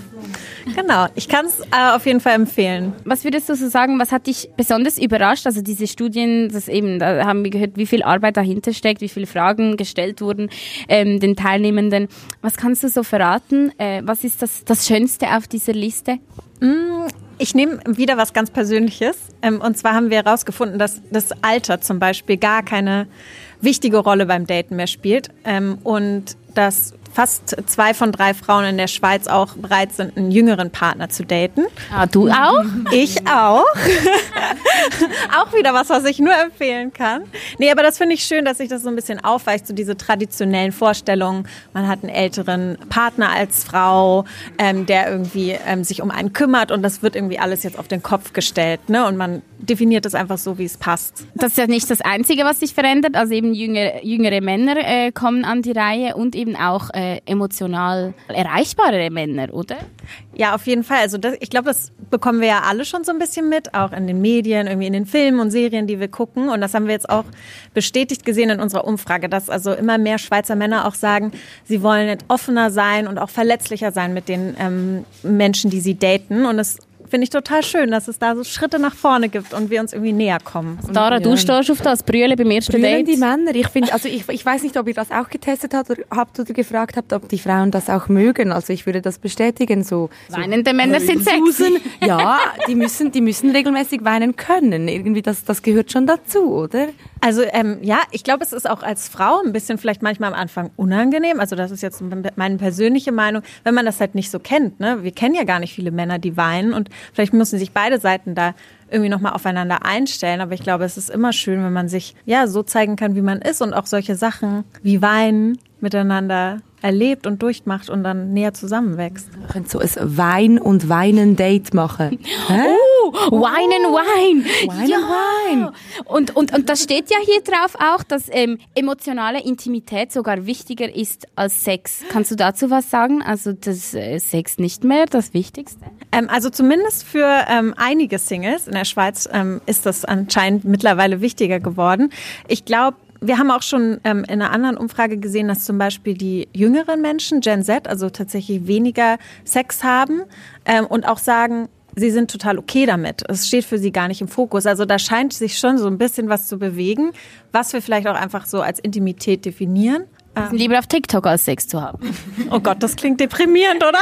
Speaker 5: Genau, ich kann es äh, auf jeden Fall empfehlen.
Speaker 1: Was würdest du so sagen, was hat dich besonders überrascht? Also diese Studien, das eben, da haben wir gehört, wie viel Arbeit dahinter steckt, wie viele Fragen gestellt wurden ähm, den Teilnehmenden. Was kannst du so verraten? Äh, was ist das, das Schönste auf dieser Liste?
Speaker 5: Mm, ich nehme wieder was ganz Persönliches. Ähm, und zwar haben wir herausgefunden, dass das Alter zum Beispiel gar keine wichtige Rolle beim Daten mehr spielt. Ähm, und dass fast zwei von drei Frauen in der Schweiz auch bereit sind, einen jüngeren Partner zu daten.
Speaker 1: Ah, du auch?
Speaker 5: Ich auch. auch wieder was, was ich nur empfehlen kann. Nee, aber das finde ich schön, dass sich das so ein bisschen aufweicht, so diese traditionellen Vorstellungen. Man hat einen älteren Partner als Frau, ähm, der irgendwie ähm, sich um einen kümmert und das wird irgendwie alles jetzt auf den Kopf gestellt. Ne? Und man definiert es einfach so, wie es passt.
Speaker 1: Das ist ja nicht das Einzige, was sich verändert. Also eben jüngere, jüngere Männer äh, kommen an die Reihe und eben auch äh, emotional erreichbare Männer, oder?
Speaker 5: Ja, auf jeden Fall. Also das, ich glaube, das bekommen wir ja alle schon so ein bisschen mit, auch in den Medien, irgendwie in den Filmen und Serien, die wir gucken. Und das haben wir jetzt auch bestätigt gesehen in unserer Umfrage, dass also immer mehr Schweizer Männer auch sagen, sie wollen offener sein und auch verletzlicher sein mit den ähm, Menschen, die sie daten. Und es finde ich total schön, dass es da so Schritte nach vorne gibt und wir uns irgendwie näher kommen.
Speaker 1: Dara, du stehst auf das, Brühle beim ersten
Speaker 2: Brüllen
Speaker 1: Date.
Speaker 2: die Männer. Ich finde, also ich, ich weiß nicht, ob ihr das auch getestet habt oder, habt oder gefragt habt, ob die Frauen das auch mögen. Also ich würde das bestätigen. So, so
Speaker 1: Weinende Männer sind
Speaker 2: Susan,
Speaker 1: sexy.
Speaker 2: Ja, die müssen, die müssen regelmäßig weinen können. Irgendwie, das, das gehört schon dazu, oder?
Speaker 5: Also ähm, ja, ich glaube, es ist auch als Frau ein bisschen vielleicht manchmal am Anfang unangenehm. Also das ist jetzt meine persönliche Meinung, wenn man das halt nicht so kennt. Ne? Wir kennen ja gar nicht viele Männer, die weinen und vielleicht müssen sich beide Seiten da irgendwie nochmal aufeinander einstellen. Aber ich glaube, es ist immer schön, wenn man sich ja so zeigen kann, wie man ist und auch solche Sachen wie Weinen miteinander erlebt und durchmacht und dann näher zusammenwächst.
Speaker 2: Wir können so ein Wein- und Weinen-Date machen.
Speaker 1: Uh, Wine and Wine.
Speaker 2: Wine
Speaker 1: ja.
Speaker 2: Wine.
Speaker 1: Und, und, und das steht ja hier drauf auch, dass ähm, emotionale Intimität sogar wichtiger ist als Sex. Kannst du dazu was sagen? Also das äh, Sex nicht mehr das Wichtigste?
Speaker 5: Ähm, also zumindest für ähm, einige Singles in der Schweiz ähm, ist das anscheinend mittlerweile wichtiger geworden. Ich glaube, wir haben auch schon ähm, in einer anderen Umfrage gesehen, dass zum Beispiel die jüngeren Menschen, Gen Z, also tatsächlich weniger Sex haben ähm, und auch sagen, sie sind total okay damit. Es steht für sie gar nicht im Fokus. Also da scheint sich schon so ein bisschen was zu bewegen, was wir vielleicht auch einfach so als Intimität definieren.
Speaker 1: Ähm. Lieber auf TikTok als Sex zu haben.
Speaker 5: Oh Gott, das klingt deprimierend, oder?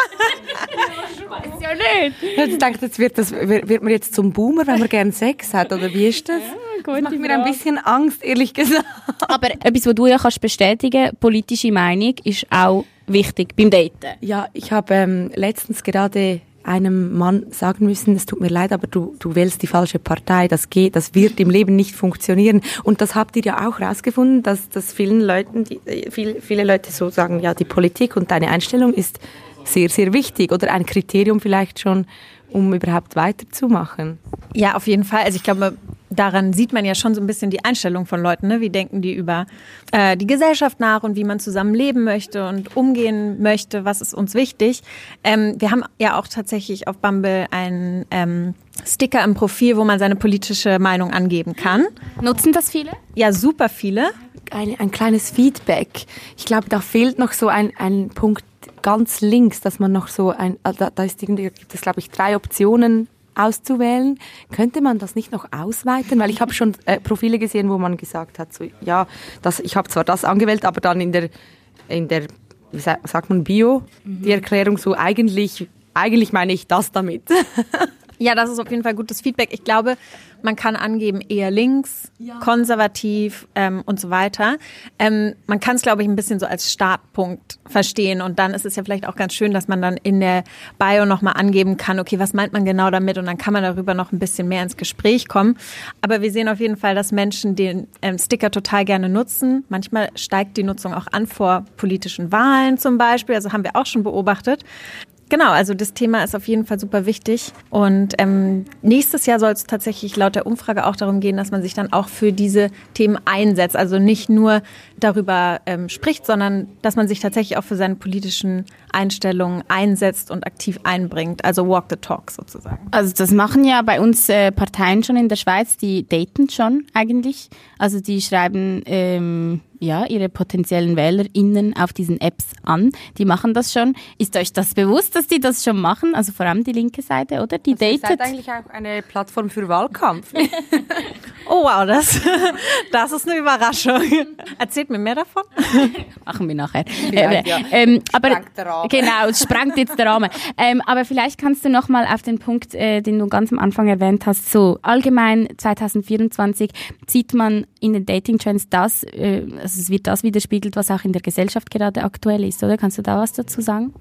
Speaker 1: ja nicht.
Speaker 2: Ich denke, jetzt wird, das, wird man jetzt zum Boomer, wenn man gerne Sex hat, oder wie ist das?
Speaker 1: gut,
Speaker 2: das macht mir ein bisschen Angst, ehrlich gesagt.
Speaker 1: Aber etwas, was du ja kannst bestätigen, politische Meinung ist auch wichtig beim Daten.
Speaker 2: Ja, ich habe ähm, letztens gerade einem Mann sagen müssen, es tut mir leid, aber du, du wählst die falsche Partei, das geht, das wird im Leben nicht funktionieren. Und das habt ihr ja auch rausgefunden, dass, dass vielen Leuten, die, äh, viel, viele Leute so sagen, ja, die Politik und deine Einstellung ist sehr, sehr wichtig oder ein Kriterium vielleicht schon, um überhaupt weiterzumachen.
Speaker 5: Ja, auf jeden Fall. Also ich glaube, daran sieht man ja schon so ein bisschen die Einstellung von Leuten. Ne? Wie denken die über äh, die Gesellschaft nach und wie man zusammen leben möchte und umgehen möchte? Was ist uns wichtig? Ähm, wir haben ja auch tatsächlich auf Bumble einen ähm, Sticker im Profil, wo man seine politische Meinung angeben kann.
Speaker 1: Nutzen das viele?
Speaker 5: Ja, super viele.
Speaker 2: Ein, ein kleines Feedback. Ich glaube, da fehlt noch so ein, ein Punkt ganz links, dass man noch so ein, da, da ist irgendwie, gibt es glaube ich drei Optionen auszuwählen. Könnte man das nicht noch ausweiten? Weil ich habe schon äh, Profile gesehen, wo man gesagt hat, so, ja, das, ich habe zwar das angewählt, aber dann in der, in der wie sagt man, Bio, die Erklärung so, eigentlich, eigentlich meine ich das damit.
Speaker 5: Ja, das ist auf jeden Fall gutes Feedback. Ich glaube, man kann angeben eher links, konservativ ähm, und so weiter. Ähm, man kann es, glaube ich, ein bisschen so als Startpunkt verstehen. Und dann ist es ja vielleicht auch ganz schön, dass man dann in der Bio nochmal angeben kann, okay, was meint man genau damit? Und dann kann man darüber noch ein bisschen mehr ins Gespräch kommen. Aber wir sehen auf jeden Fall, dass Menschen den ähm, Sticker total gerne nutzen. Manchmal steigt die Nutzung auch an vor politischen Wahlen zum Beispiel. Also haben wir auch schon beobachtet. Genau, also das Thema ist auf jeden Fall super wichtig. Und ähm, nächstes Jahr soll es tatsächlich laut der Umfrage auch darum gehen, dass man sich dann auch für diese Themen einsetzt. Also nicht nur darüber ähm, spricht, sondern dass man sich tatsächlich auch für seine politischen Einstellungen einsetzt und aktiv einbringt. Also walk the talk sozusagen.
Speaker 1: Also das machen ja bei uns äh, Parteien schon in der Schweiz, die daten schon eigentlich. Also die schreiben ähm, ja ihre potenziellen WählerInnen auf diesen Apps an. Die machen das schon. Ist euch das bewusst, dass die das schon machen? Also vor allem die linke Seite, oder? Die
Speaker 2: Also ihr
Speaker 1: datet.
Speaker 2: seid eigentlich auch eine Plattform für Wahlkampf.
Speaker 5: Oh wow, das, das ist eine Überraschung. Erzählt mir mehr davon.
Speaker 1: Machen wir nachher. Äh,
Speaker 2: ja.
Speaker 1: ähm, aber
Speaker 2: der Rahmen.
Speaker 1: genau, es sprengt jetzt der Rahmen. Ähm, aber vielleicht kannst du noch mal auf den Punkt, äh, den du ganz am Anfang erwähnt hast, so allgemein 2024 sieht man in den Dating Trends das, äh, also es wird das widerspiegelt, was auch in der Gesellschaft gerade aktuell ist, oder? Kannst du da was dazu sagen?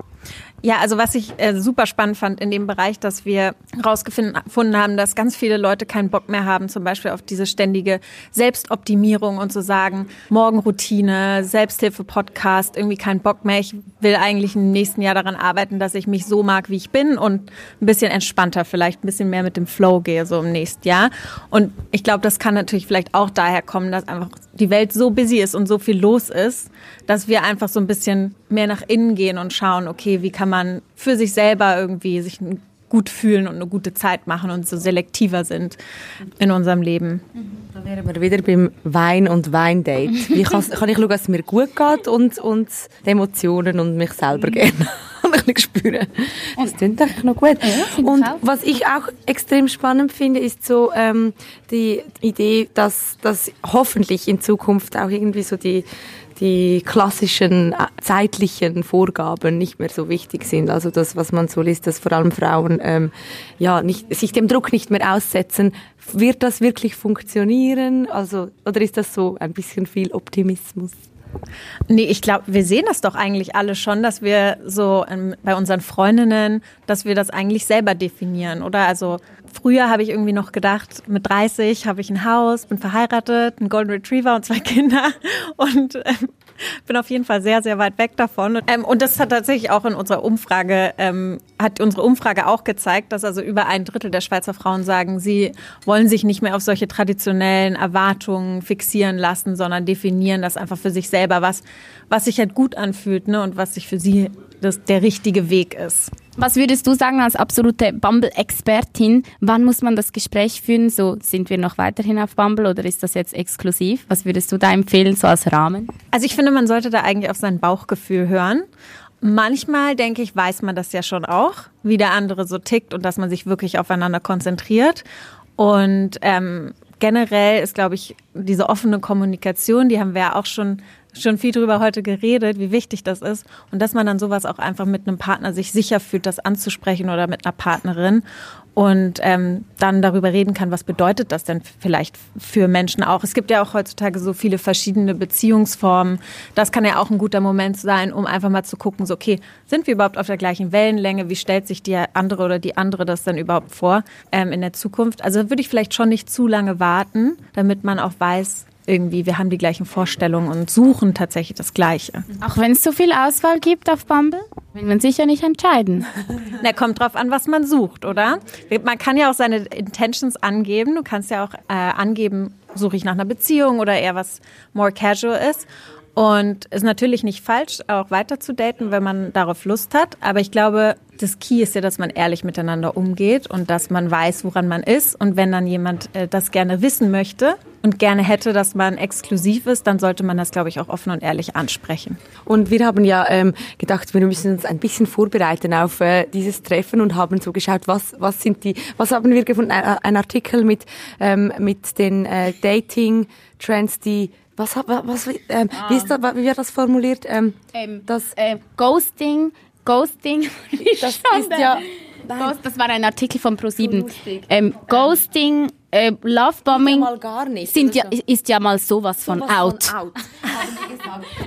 Speaker 5: Ja, also was ich äh, super spannend fand in dem Bereich, dass wir herausgefunden haben, dass ganz viele Leute keinen Bock mehr haben, zum Beispiel auf diese ständige Selbstoptimierung und zu sagen, Morgenroutine, Selbsthilfe-Podcast, irgendwie keinen Bock mehr. Ich will eigentlich im nächsten Jahr daran arbeiten, dass ich mich so mag, wie ich bin und ein bisschen entspannter, vielleicht ein bisschen mehr mit dem Flow gehe, so im nächsten Jahr. Und ich glaube, das kann natürlich vielleicht auch daher kommen, dass einfach die Welt so busy ist und so viel los ist, dass wir einfach so ein bisschen mehr nach innen gehen und schauen, okay, wie kann man für sich selber irgendwie sich gut fühlen und eine gute Zeit machen und so selektiver sind in unserem Leben.
Speaker 2: Da wären wir wieder beim Wein- und Weindate. Wie kann, kann ich schauen, dass es mir gut geht und, und die Emotionen und mich selber gerne ein bisschen spüren. Das klingt eigentlich noch gut. und was ich auch extrem spannend finde, ist so ähm, die Idee, dass, dass hoffentlich in Zukunft auch irgendwie so die die klassischen äh, zeitlichen Vorgaben nicht mehr so wichtig sind. Also das, was man so liest, dass vor allem Frauen ähm, ja nicht, sich dem Druck nicht mehr aussetzen. Wird das wirklich funktionieren? Also oder ist das so ein bisschen viel Optimismus?
Speaker 5: Nee, ich glaube, wir sehen das doch eigentlich alle schon, dass wir so ähm, bei unseren Freundinnen, dass wir das eigentlich selber definieren, oder? Also früher habe ich irgendwie noch gedacht, mit 30 habe ich ein Haus, bin verheiratet, einen Golden Retriever und zwei Kinder und ähm, bin auf jeden Fall sehr, sehr weit weg davon. Ähm, und das hat tatsächlich auch in unserer Umfrage, ähm, hat unsere Umfrage auch gezeigt, dass also über ein Drittel der Schweizer Frauen sagen, sie wollen sich nicht mehr auf solche traditionellen Erwartungen fixieren lassen, sondern definieren das einfach für sich selber, was, was sich halt gut anfühlt ne, und was sich für sie das, der richtige Weg ist.
Speaker 1: Was würdest du sagen als absolute Bumble-Expertin? Wann muss man das Gespräch führen? So, sind wir noch weiterhin auf Bumble oder ist das jetzt exklusiv? Was würdest du da empfehlen, so als Rahmen?
Speaker 5: Also ich finde, man sollte da eigentlich auf sein Bauchgefühl hören. Manchmal, denke ich, weiß man das ja schon auch, wie der andere so tickt und dass man sich wirklich aufeinander konzentriert. Und ähm, generell ist, glaube ich, diese offene Kommunikation, die haben wir ja auch schon schon viel drüber heute geredet, wie wichtig das ist und dass man dann sowas auch einfach mit einem Partner sich sicher fühlt, das anzusprechen oder mit einer Partnerin und ähm, dann darüber reden kann, was bedeutet das denn vielleicht für Menschen auch. Es gibt ja auch heutzutage so viele verschiedene Beziehungsformen. Das kann ja auch ein guter Moment sein, um einfach mal zu gucken, so okay, sind wir überhaupt auf der gleichen Wellenlänge? Wie stellt sich die andere oder die andere das dann überhaupt vor ähm, in der Zukunft? Also würde ich vielleicht schon nicht zu lange warten, damit man auch weiß, irgendwie, wir haben die gleichen Vorstellungen und suchen tatsächlich das Gleiche.
Speaker 1: Auch wenn es so viel Auswahl gibt auf Bumble, will man sich ja nicht entscheiden.
Speaker 5: Na, kommt drauf an, was man sucht, oder? Man kann ja auch seine Intentions angeben. Du kannst ja auch äh, angeben, suche ich nach einer Beziehung oder eher was more casual ist. Und ist natürlich nicht falsch, auch weiter zu daten, wenn man darauf Lust hat. Aber ich glaube, das Key ist ja, dass man ehrlich miteinander umgeht und dass man weiß, woran man ist. Und wenn dann jemand äh, das gerne wissen möchte und gerne hätte, dass man exklusiv ist, dann sollte man das, glaube ich, auch offen und ehrlich ansprechen.
Speaker 2: Und wir haben ja ähm, gedacht, wir müssen uns ein bisschen vorbereiten auf äh, dieses Treffen und haben so geschaut, was was sind die, was haben wir gefunden? Ein, ein Artikel mit ähm, mit den äh, Dating Trends, die was hat was ähm, wie ist das, wie wird das formuliert? Ähm,
Speaker 1: Ähm,
Speaker 2: das
Speaker 1: äh, Ghosting, Ghosting.
Speaker 2: das ist ja
Speaker 1: Ghost, das war ein Artikel von Pro7. Ähm, Ghosting, äh, Lovebombing
Speaker 2: nicht.
Speaker 1: sind ja,
Speaker 2: so.
Speaker 1: ist ja mal sowas von
Speaker 2: Sowas
Speaker 1: out.
Speaker 2: von out.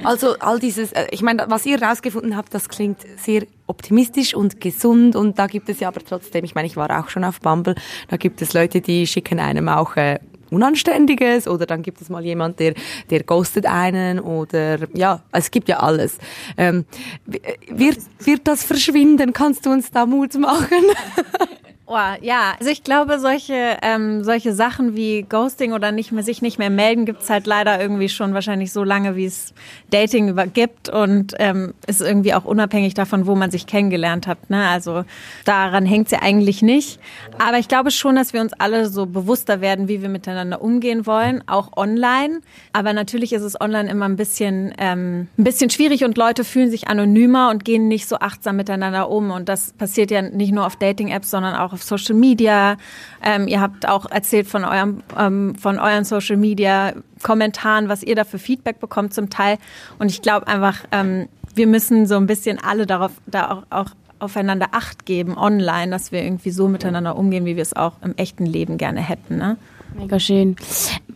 Speaker 2: Also all dieses, äh, ich meine, was ihr rausgefunden habt, das klingt sehr optimistisch und gesund und da gibt es ja aber trotzdem, ich meine, ich war auch schon auf Bumble, da gibt es Leute, die schicken einem auch äh, Unanständiges oder dann gibt es mal jemand, der, der ghostet einen oder ja, es gibt ja alles. Ähm, äh, wird, wird das verschwinden? Kannst du uns da Mut machen?
Speaker 5: Oh, ja, also ich glaube, solche, ähm, solche Sachen wie Ghosting oder nicht mehr, sich nicht mehr melden gibt's halt leider irgendwie schon wahrscheinlich so lange, wie es Dating über gibt und ähm, ist irgendwie auch unabhängig davon, wo man sich kennengelernt hat. Ne? Also daran hängt's ja eigentlich nicht. Aber ich glaube schon, dass wir uns alle so bewusster werden, wie wir miteinander umgehen wollen, auch online. Aber natürlich ist es online immer ein bisschen, ähm, ein bisschen schwierig und Leute fühlen sich anonymer und gehen nicht so achtsam miteinander um. Und das passiert ja nicht nur auf Dating-Apps, sondern auch auf Social Media. Ähm, ihr habt auch erzählt von eurem, ähm, von euren Social Media Kommentaren, was ihr da für Feedback bekommt zum Teil. Und ich glaube einfach, ähm, wir müssen so ein bisschen alle darauf, da auch, auch aufeinander Acht geben online, dass wir irgendwie so miteinander umgehen, wie wir es auch im echten Leben gerne hätten. Ne?
Speaker 1: Mega schön.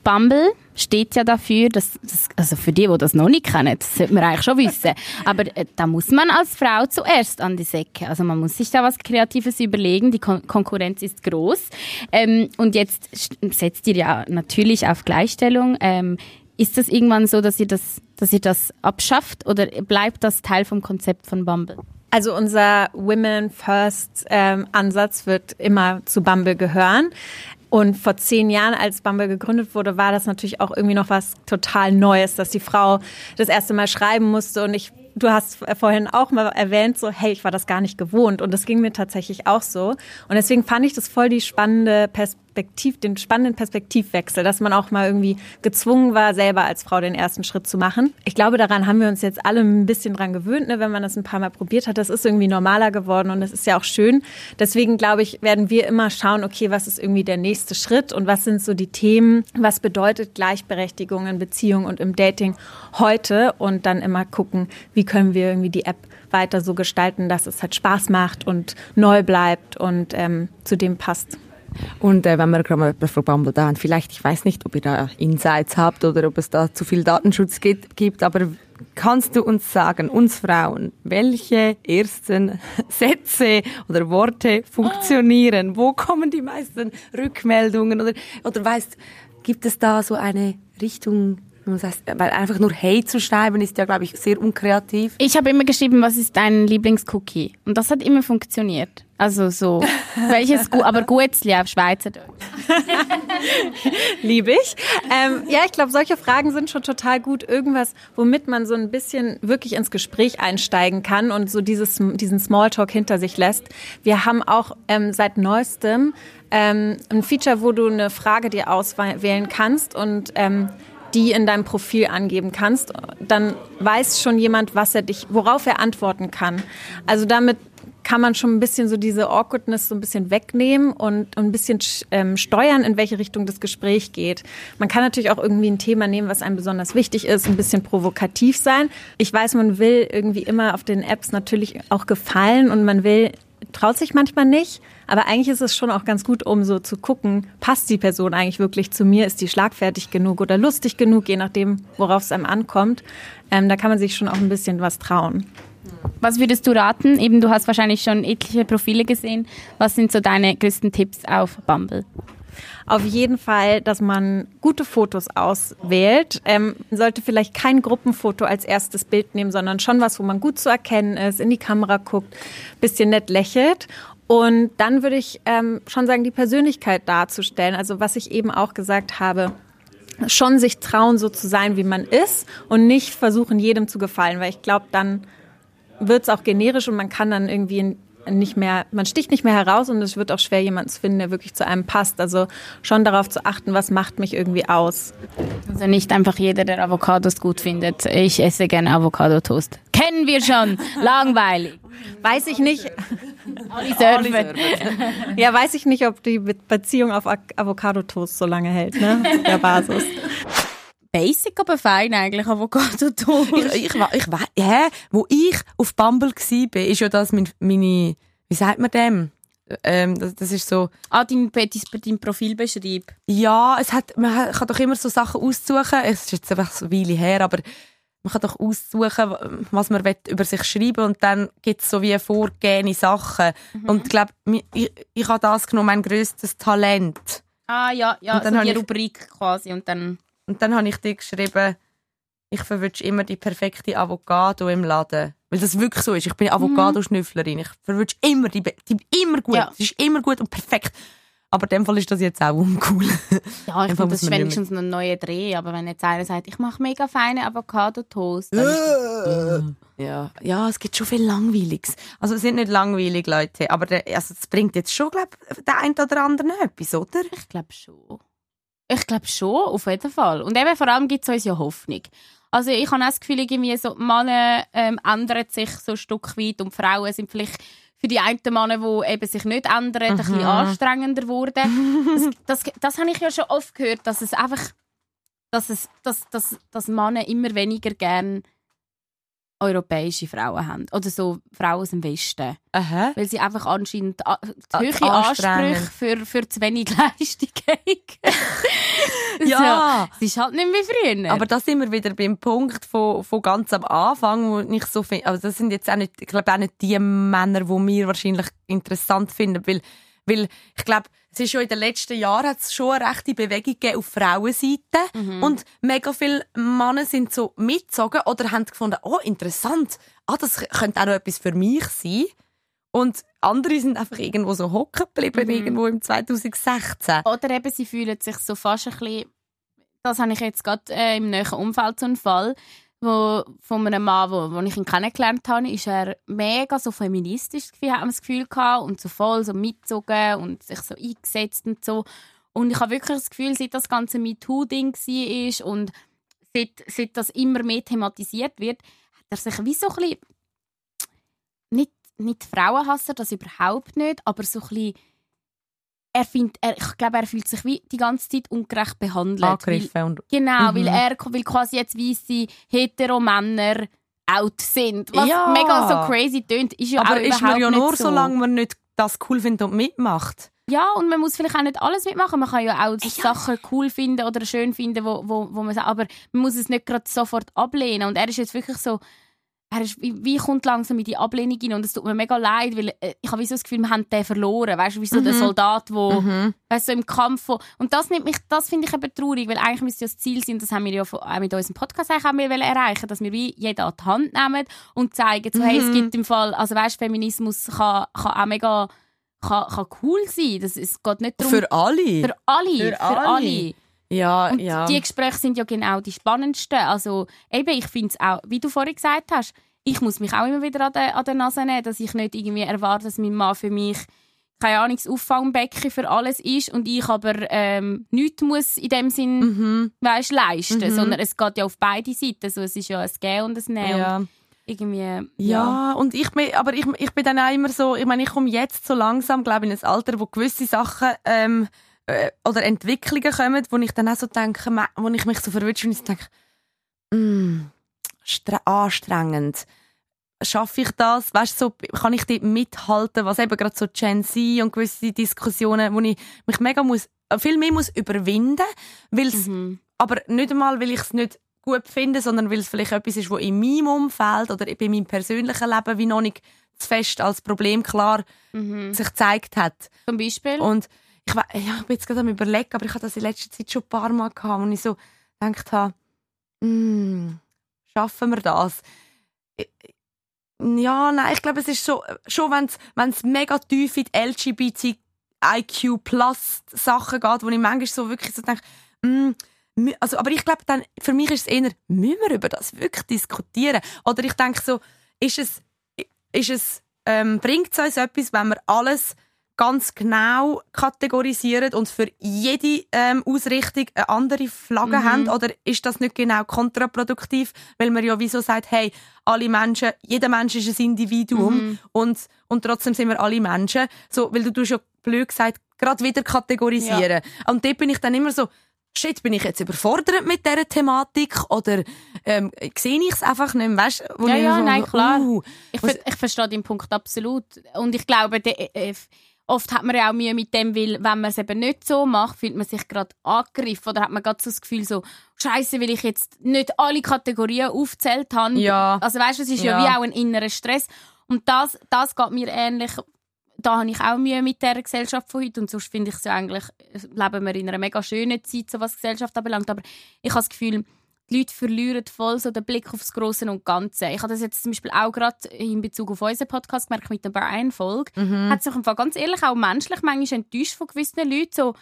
Speaker 1: Bumble steht ja dafür, dass, das, also für die, die das noch nicht kennen, das sollte man eigentlich schon wissen. Aber äh, da muss man als Frau zuerst an die Säcke. Also man muss sich da was Kreatives überlegen. Die Kon Konkurrenz ist groß. Ähm, und jetzt setzt ihr ja natürlich auf Gleichstellung. Ähm, ist das irgendwann so, dass ihr das, dass ihr das abschafft oder bleibt das Teil vom Konzept von Bumble?
Speaker 5: Also unser Women First ähm, Ansatz wird immer zu Bumble gehören. Und vor zehn Jahren, als Bumble gegründet wurde, war das natürlich auch irgendwie noch was total Neues, dass die Frau das erste Mal schreiben musste. Und ich, du hast vorhin auch mal erwähnt, so, hey, ich war das gar nicht gewohnt. Und das ging mir tatsächlich auch so. Und deswegen fand ich das voll die spannende Perspektiv, den spannenden Perspektivwechsel, dass man auch mal irgendwie gezwungen war, selber als Frau den ersten Schritt zu machen. Ich glaube, daran haben wir uns jetzt alle ein bisschen dran gewöhnt, ne, wenn man das ein paar Mal probiert hat. Das ist irgendwie normaler geworden und das ist ja auch schön. Deswegen glaube ich, werden wir immer schauen, okay, was ist irgendwie der nächste Schritt und was sind so die Themen, was bedeutet Gleichberechtigung in Beziehungen und im Dating heute und dann immer gucken, wie können wir irgendwie die App weiter so gestalten, dass es halt Spaß macht und neu bleibt und ähm, zu dem passt.
Speaker 2: Und äh, wenn wir gerade mal von Bumble da haben, vielleicht, ich weiß nicht, ob ihr da Insights habt oder ob es da zu viel Datenschutz gibt, gibt, aber kannst du uns sagen, uns Frauen, welche ersten Sätze oder Worte funktionieren? Wo kommen die meisten Rückmeldungen? Oder, oder weißt, gibt es da so eine Richtung, das heißt, weil einfach nur Hey zu schreiben ist ja, glaube ich, sehr unkreativ.
Speaker 1: Ich habe immer geschrieben, was ist dein Lieblingscookie? Und das hat immer funktioniert. Also so, welches, Gu- aber Guetzli auf Schweizerdeutsch.
Speaker 5: Liebe ich. Ähm, ja, ich glaube, solche Fragen sind schon total gut. Irgendwas, womit man so ein bisschen wirklich ins Gespräch einsteigen kann und so dieses, diesen Smalltalk hinter sich lässt. Wir haben auch ähm, seit neuestem ähm, ein Feature, wo du eine Frage dir auswählen kannst und ähm, die in deinem Profil angeben kannst, dann weiß schon jemand, was er dich, worauf er antworten kann. Also damit kann man schon ein bisschen so diese Awkwardness so ein bisschen wegnehmen und, und ein bisschen ähm, steuern, in welche Richtung das Gespräch geht. Man kann natürlich auch irgendwie ein Thema nehmen, was einem besonders wichtig ist, ein bisschen provokativ sein. Ich weiß, man will irgendwie immer auf den Apps natürlich auch gefallen und man will, traut sich manchmal nicht. Aber eigentlich ist es schon auch ganz gut, um so zu gucken, passt die Person eigentlich wirklich zu mir? Ist die schlagfertig genug oder lustig genug, je nachdem, worauf es einem ankommt? Ähm, da kann man sich schon auch ein bisschen was trauen.
Speaker 1: Was würdest du raten? Eben, du hast wahrscheinlich schon etliche Profile gesehen. Was sind so deine größten Tipps auf Bumble?
Speaker 5: Auf jeden Fall, dass man gute Fotos auswählt. Ähm, man sollte vielleicht kein Gruppenfoto als erstes Bild nehmen, sondern schon was, wo man gut zu erkennen ist, in die Kamera guckt, bisschen nett lächelt. Und dann würde ich ähm, schon sagen, die Persönlichkeit darzustellen. Also was ich eben auch gesagt habe, schon sich trauen, so zu sein, wie man ist und nicht versuchen, jedem zu gefallen, weil ich glaube, dann wird es auch generisch und man kann dann irgendwie nicht mehr, man sticht nicht mehr heraus und es wird auch schwer, jemanden zu finden, der wirklich zu einem passt. Also schon darauf zu achten, was macht mich irgendwie aus.
Speaker 1: Also nicht einfach jeder, der Avocados gut findet. Ich esse gerne Avocado-Toast. Kennen wir schon. Langweilig.
Speaker 5: Weiß ich nicht, ja, weiß ich nicht, ob die Be- Beziehung auf Avocado-Toast so lange hält, ne? Der Basis.
Speaker 1: Basic, aber fein eigentlich, Avocado-Toast.
Speaker 2: Ich, ich, wa- ich, we- hä? Wo ich auf Bumble bin, ist ja das mein, meine, wie sagt man dem? ähm, das, das ist so,
Speaker 1: Ah, dein, dein, dein Profilbeschreib.
Speaker 2: ja, es hat, man kann doch immer so Sachen aussuchen. Es ist jetzt einfach so eine Weile her, aber man kann doch aussuchen, was man will über sich schreiben und dann gibt es so wie vorgegebene Sachen. Und ich glaube, ich, ich habe das genommen, mein grösstes Talent.
Speaker 1: Ah, ja, ja,
Speaker 2: Und dann
Speaker 1: so die
Speaker 2: ich-
Speaker 1: Rubrik quasi. Und dann...
Speaker 2: Und dann habe ich dir geschrieben, ich verwünsche immer die perfekte Avocado im Laden. Weil das wirklich so ist. Ich bin Avocado-Schnüfflerin. Ich verwünsche immer die, die immer gut.
Speaker 1: Ja.
Speaker 2: Es ist immer gut und perfekt. Aber in dem Fall ist das jetzt auch uncool.
Speaker 1: Ja, ich finde, das ist wenigstens ein neuer Dreh. Aber wenn jetzt einer sagt, ich mache mega feine Avocado-Toast, dann ist
Speaker 2: Ja, ja, es gibt schon viel Langweiliges. Also es sind nicht langweilig, Leute, aber der, also es bringt jetzt schon, glaub, der ein oder andere etwas, oder?
Speaker 1: Ich glaube schon. Ich glaube schon, auf jeden Fall. Und eben vor allem gibt es uns ja Hoffnung. Also ich habe auch das Gefühl, irgendwie so, Männer ähm, ändern sich so ein Stück weit und Frauen sind vielleicht für die einen Männer, die eben sich nicht ändern, ein bisschen anstrengender geworden. Das, das, das habe ich ja schon oft gehört, dass es einfach, dass, es, dass, dass, dass Männer immer weniger gern europäische Frauen haben. Oder so Frauen aus dem Westen.
Speaker 2: Aha.
Speaker 1: Weil sie einfach anscheinend a-
Speaker 2: anstrengend.
Speaker 1: Ansprüche für, für zu wenig Leistung haben.
Speaker 2: Ja.
Speaker 1: So, es ist halt nicht wie früher.
Speaker 2: Aber da sind wir wieder beim Punkt von, von ganz am Anfang, wo ich so finde, also das sind jetzt auch nicht, ich glaube auch nicht die Männer, die wir wahrscheinlich interessant finden, weil, weil ich glaube, es ist schon in den letzten Jahren hat es schon eine rechte Bewegung gegeben auf Frauenseite und mega viele Männer sind so mitgezogen oder haben gefunden, oh interessant, ah das könnte auch noch etwas für mich sein. Und andere sind einfach irgendwo so hocken geblieben, irgendwo im 2016.
Speaker 1: Oder eben, sie fühlen sich so fast ein bisschen, das habe ich jetzt gerade äh, im näheren Umfeld so einen Fall, wo, von einem Mann, wo, wo ich ihn kennengelernt habe, ist er mega so feministisch, hat man das Gefühl gehabt, und so voll so mitgezogen und sich so eingesetzt und so. Und ich habe wirklich das Gefühl, seit das ganze MeToo-Ding war und seit, seit das immer mehr thematisiert wird, hat er sich wie so ein bisschen nicht, nicht Frauenhasser, das überhaupt nicht, aber so ein bisschen er findet, er, ich glaube, er fühlt sich wie die ganze Zeit ungerecht behandelt. Weil,
Speaker 2: Angegriffen und
Speaker 1: genau,
Speaker 2: Mhm.
Speaker 1: weil er weil quasi jetzt weisse hetero-Männer out sind. Was
Speaker 2: Ja.
Speaker 1: mega so crazy tönt, ist ja
Speaker 2: Aber
Speaker 1: auch
Speaker 2: ist man ja nur,
Speaker 1: so.
Speaker 2: solange man nicht das cool findet und mitmacht.
Speaker 1: Ja, und man muss vielleicht auch nicht alles mitmachen. Man kann ja auch
Speaker 2: Ja.
Speaker 1: Sachen cool finden oder schön finden, wo, wo, wo man sagt, aber man muss es nicht gerade sofort ablehnen. Und er ist jetzt wirklich so, er ist, wie, wie kommt langsam in die Ablehnung rein und es tut mir mega leid, weil äh, ich habe so das Gefühl, wir haben den verloren. Weißt du, wie so der Soldat, wo, weißt du, so im Kampf, wo, und das nimmt mich, das finde ich eben traurig, weil eigentlich müsste ja das Ziel sein, das haben wir ja von- auch mit unserem Podcast eigentlich auch erreichen, dass wir wie jeder an die Hand nehmen und zeigen, so, hey, es gibt im Fall, also weißt, Feminismus kann, kann auch mega, kann, kann cool sein. Das, es geht nicht darum,
Speaker 2: Für alle.
Speaker 1: für alle,
Speaker 2: Für
Speaker 1: für,
Speaker 2: alle.
Speaker 1: alle.
Speaker 2: Ja,
Speaker 1: Und
Speaker 2: ja.
Speaker 1: die Gespräche sind ja genau die spannendsten. Also eben, ich finde es auch, wie du vorhin gesagt hast, ich muss mich auch immer wieder an der, an der Nase nehmen, dass ich nicht irgendwie erwarte, dass mein Mann für mich keine Ahnung, das Auffangbecken für alles ist und ich aber ähm, nichts muss in dem Sinn
Speaker 2: mhm.
Speaker 1: weißt, leisten, sondern es geht ja auf beide Seiten. So, es ist ja ein Gehen und ein Nehmen.
Speaker 2: ja.
Speaker 1: Und irgendwie, ja.
Speaker 2: Ja, und ich bin, aber ich, ich bin dann auch immer so, ich meine, ich komme jetzt so langsam, glaube ich, in ein Alter, wo gewisse Sachen ähm, äh, oder Entwicklungen kommen, wo ich dann auch so denke, wo ich mich so verwünsche und ich denke, mm, stre- anstrengend. Schaffe ich das? Weißt du, so, kann ich dort mithalten, was eben gerade so Gen Z und gewisse Diskussionen, wo ich mich mega muss, äh, viel mehr muss überwinden, es
Speaker 1: Mhm.
Speaker 2: aber nicht einmal, weil ich es nicht gut finde, sondern weil es vielleicht etwas ist, was in meinem Umfeld oder bei meinem persönlichen Leben wie noch nicht zu fest als Problem klar
Speaker 1: Mhm.
Speaker 2: sich gezeigt hat.
Speaker 1: Zum Beispiel?
Speaker 2: Und ich, ich bin jetzt gerade am überlegen, aber ich hatte das in letzter Zeit schon ein paar Mal gehabt, und ich so gedacht habe, mm, schaffen wir das? Ja, nein, ich glaube, es ist so, schon wenn es mega tief in die LGBTIQ plus Sachen geht, wo ich manchmal so wirklich so denke, mm, also, aber ich glaube dann, für mich ist es eher, müssen wir über das wirklich diskutieren? Oder ich denke so, ist es, ist es, ähm, bringt es uns etwas, wenn wir alles ganz genau kategorisieren und für jede ähm, Ausrichtung eine andere Flagge haben? Oder ist das nicht genau kontraproduktiv, weil man ja wieso sagt, hey, alle Menschen, jeder Mensch ist ein Individuum und, und trotzdem sind wir alle Menschen. So, weil du tust ja blöd gesagt, gerade wieder kategorisieren. Und dort bin ich dann immer so, Shit, bin ich jetzt überfordert mit dieser Thematik oder ähm, sehe ich es einfach nicht mehr? Weißt,
Speaker 1: Ja,
Speaker 2: ich
Speaker 1: ja,
Speaker 2: so,
Speaker 1: nein, klar.
Speaker 2: uh,
Speaker 1: Ich, ver ich verstehe deinen Punkt absolut. Und ich glaube, der, äh, oft hat man ja auch Mühe mit dem, weil wenn man es eben nicht so macht, fühlt man sich gerade angegriffen oder hat man gerade so das Gefühl so, Scheiße, weil ich jetzt nicht alle Kategorien aufzählt habe.
Speaker 2: Ja.
Speaker 1: Also weißt du, es ist ja.
Speaker 2: Ja.
Speaker 1: wie auch ein innerer Stress. Und das, das geht mir ähnlich. Da habe ich auch Mühe mit der Gesellschaft von heute und sonst finde ich es ja eigentlich, leben wir in einer mega schönen Zeit, so was Gesellschaft anbelangt. Aber ich habe das Gefühl, die Leute verlieren voll so den Blick aufs Große und Ganze. Ich habe das jetzt zum Beispiel auch gerade in Bezug auf unseren Podcast gemerkt mit der Brian-Folge. Hat sich im Fall ganz ehrlich auch menschlich manchmal enttäuscht von gewissen Leuten. So,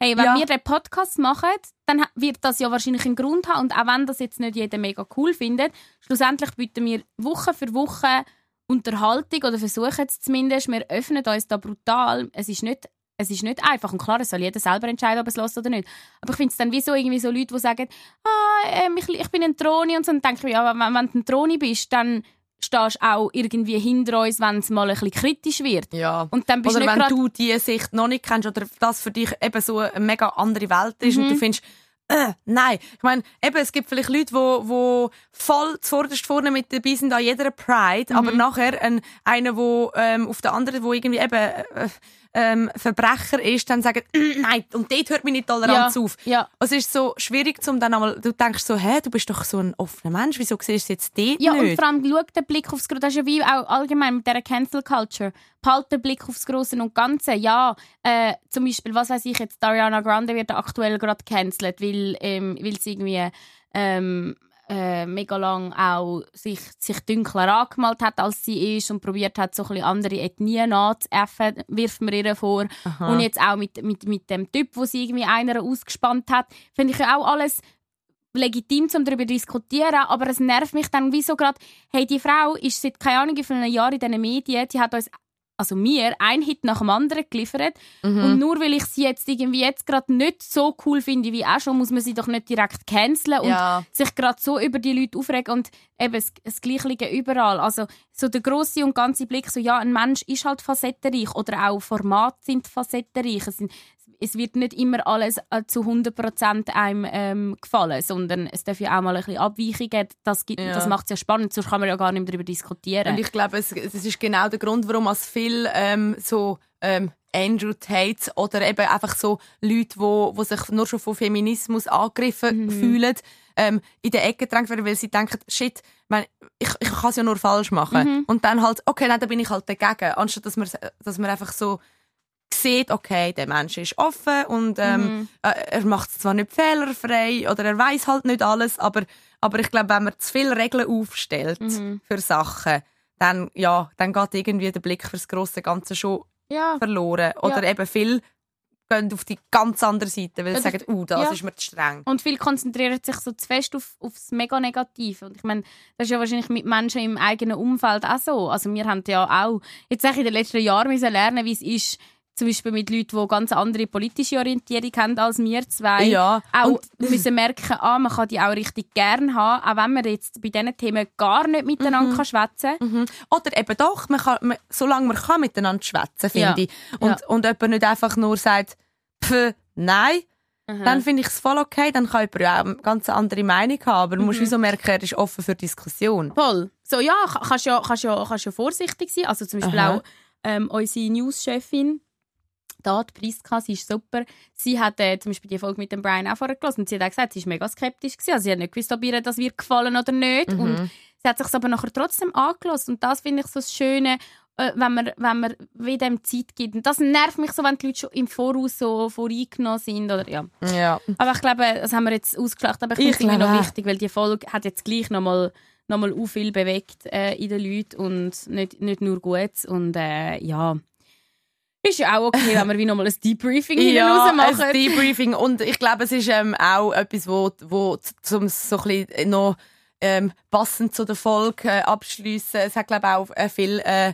Speaker 1: hey, wenn
Speaker 2: Ja.
Speaker 1: wir den Podcast machen, dann wird das ja wahrscheinlich einen Grund haben. Und auch wenn das jetzt nicht jeder mega cool findet, schlussendlich bieten wir Woche für Woche Unterhaltung oder versuchen es zumindest. Wir öffnen uns da brutal. Es ist nicht es ist nicht einfach. Und klar, es soll jeder selber entscheiden, ob es los oder nicht. Aber ich finde es dann wie so, irgendwie so Leute, die sagen, ah, ähm, ich, ich bin ein Troni und so. Dann denke ich mir, ja, wenn, wenn du ein Troni bist, dann stehst du auch irgendwie hinter uns, wenn es mal ein bisschen kritisch wird.
Speaker 2: Ja.
Speaker 1: Und dann bist
Speaker 2: Oder wenn du diese Sicht noch nicht kennst oder das für dich eben so eine mega andere Welt ist
Speaker 1: Mhm.
Speaker 2: und du findest, äh, nein. Ich meine, eben, es gibt vielleicht Leute, wo, wo voll zuvorderst vorne mit dabei sind an jeder Pride,
Speaker 1: Mhm.
Speaker 2: aber nachher ein, einer, wo ähm, auf der anderen, wo irgendwie eben äh, ähm, Verbrecher ist, dann sagen, nein, und dort hört meine Toleranz
Speaker 1: Ja,
Speaker 2: auf.
Speaker 1: ja.
Speaker 2: Es ist so schwierig, zum dann einmal, du denkst so, hä, du bist doch so ein offener Mensch, wieso siehst du jetzt dort
Speaker 1: Ja, und
Speaker 2: nicht?
Speaker 1: vor allem schau den Blick aufs Große. Das ist ja wie auch allgemein mit dieser Cancel Culture. Behalt den Blick aufs Große und Ganze. Ja, äh, zum Beispiel, was weiß ich jetzt, Ariana Grande wird aktuell gerade cancelled, weil, ähm, weil sie irgendwie ähm, äh, mega lang auch sich, sich dunkler angemalt hat, als sie ist und probiert hat, so ein bisschen andere Ethnien nachzuäffen, wirft man ihr vor. Und jetzt auch mit, mit, mit dem Typ, wo sie irgendwie einer ausgespannt hat, finde ich ja auch alles legitim, um darüber zu diskutieren, aber es nervt mich dann wie so gerade, hey, die Frau ist seit keine Ahnung wie vielen Jahren in diesen Medien, die hat uns, also mir, ein Hit nach dem anderen geliefert
Speaker 2: Mhm.
Speaker 1: und nur weil ich sie jetzt irgendwie jetzt gerade nicht so cool finde wie auch schon, muss man sie doch nicht direkt canceln und
Speaker 2: Ja.
Speaker 1: sich gerade so über die Leute aufregen und eben das, das Gleiche überall. Also so der große und ganze Blick, so ja, ein Mensch ist halt facettenreich oder auch Formate sind facettenreich. Es, sind, es wird nicht immer alles äh, zu 100% einem ähm, gefallen, sondern es darf ja auch mal ein bisschen Abweichungen geben. Das, gibt-
Speaker 2: Ja.
Speaker 1: das macht es ja spannend, sonst kann man ja gar nicht mehr darüber diskutieren.
Speaker 2: Und ich glaube, es, es ist genau der Grund, warum es viel ähm, so ähm, Andrew Tate oder eben einfach so Leute, wo, wo sich nur schon von Feminismus angegriffen fühlen, ähm, in der Ecke gedrängt werden, weil sie denken, shit, mein, ich, ich kann es ja nur falsch machen. Und dann halt, okay, nein, dann bin ich halt dagegen. Anstatt dass man, dass man einfach so sieht, okay, der Mensch ist offen und ähm, äh, er macht es zwar nicht fehlerfrei oder er weiß halt nicht alles, aber, aber ich glaube, wenn man zu viele Regeln aufstellt für Sachen, dann, ja, dann geht irgendwie der Blick fürs große Ganze schon
Speaker 1: ja.
Speaker 2: verloren. Oder
Speaker 1: Ja.
Speaker 2: eben viel gehen auf die ganz andere Seite, weil sie
Speaker 1: das-
Speaker 2: sagen, uh, das
Speaker 1: ja.
Speaker 2: ist mir zu streng.
Speaker 1: Und viele konzentrieren sich so zu fest auf, aufs mega Negative. Und ich meine, das ist ja wahrscheinlich mit Menschen im eigenen Umfeld auch so. Also wir haben ja auch jetzt in den letzten Jahren müssen lernen, wie es ist, zum Beispiel mit Leuten, die ganz andere politische Orientierung haben als wir zwei.
Speaker 2: Ja,
Speaker 1: Auch
Speaker 2: und-
Speaker 1: müssen merken, ah, man kann die auch richtig gern haben, auch wenn man jetzt bei diesen Themen gar nicht miteinander
Speaker 2: Mhm.
Speaker 1: kann schwätzen kann.
Speaker 2: Oder eben doch, man kann, man, solange man kann miteinander schwätzen, finde
Speaker 1: Ja.
Speaker 2: ich. Und,
Speaker 1: Ja.
Speaker 2: und jemand nicht einfach nur sagt, pff, nein, dann finde ich es voll okay, dann kann jemand ja auch eine ganz andere Meinung haben, aber du musst
Speaker 1: Mhm.
Speaker 2: wieso merken, er ist offen für Diskussion.
Speaker 1: Voll. So, ja, ka- kannst ja, kannst ja, kannst ja vorsichtig sein. Also zum Beispiel
Speaker 2: Aha.
Speaker 1: auch ähm, unsere News-Chefin, die Priska, sie ist super. Sie hat äh, zum Beispiel die Folge mit dem Brian auch vorher gelesen und sie hat auch gesagt, sie ist mega skeptisch gewesen. Also sie hat nicht gewusst, ob ihr das wird gefallen oder nicht.
Speaker 2: Mhm.
Speaker 1: Und sie hat sich aber nachher trotzdem angelassen. Und das finde ich so das Schöne, äh, wenn man, wenn man wie dem Zeit gibt. Und das nervt mich so, wenn die Leute schon im Voraus so voreingenommen sind. Oder, ja.
Speaker 2: Ja.
Speaker 1: Aber ich glaube, das haben wir jetzt ausgelacht. Aber ich finde
Speaker 2: Ich
Speaker 1: es irgendwie
Speaker 2: glaube
Speaker 1: noch wichtig, weil die Folge hat jetzt gleich nochmal noch mal viel bewegt äh, in den Leuten und nicht, nicht nur gut. Und äh, ja, ist ja auch okay, wenn wir wie nochmal ein Debriefing
Speaker 2: Ja,
Speaker 1: machen.
Speaker 2: ein Debriefing. Und ich glaube, es ist ähm, auch etwas, wo, wo zum so ein bisschen noch ähm, passend zu der Folge äh, abschliessen. Es hat, glaube ich, auch äh, viel äh,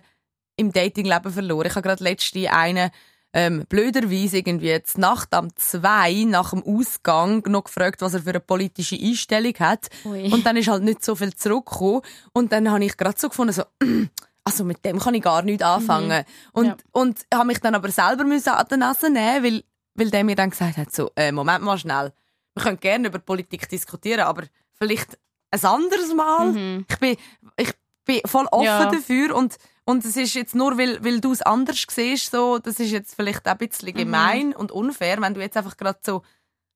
Speaker 2: im Datingleben verloren. Ich habe gerade letzte einen ähm, blöderweise irgendwie jetzt Nacht am zwei nach dem Ausgang noch gefragt, was er für eine politische Einstellung hat.
Speaker 1: Ui.
Speaker 2: Und dann ist halt nicht so viel zurückgekommen. Und dann habe ich gerade so gefunden, so, also mit dem kann ich gar nichts anfangen. Und,
Speaker 1: Ja.
Speaker 2: und habe mich dann aber selber müssen an die Nase nehmen, weil, weil der mir dann gesagt hat, so, äh, Moment mal schnell, wir können gerne über Politik diskutieren, aber vielleicht ein anderes Mal.
Speaker 1: Mhm.
Speaker 2: Ich bin, ich bin voll offen
Speaker 1: Ja.
Speaker 2: dafür und, Und es ist jetzt nur, weil, weil du es anders siehst, so, das ist jetzt vielleicht auch ein bisschen gemein und unfair, wenn du jetzt einfach gerade so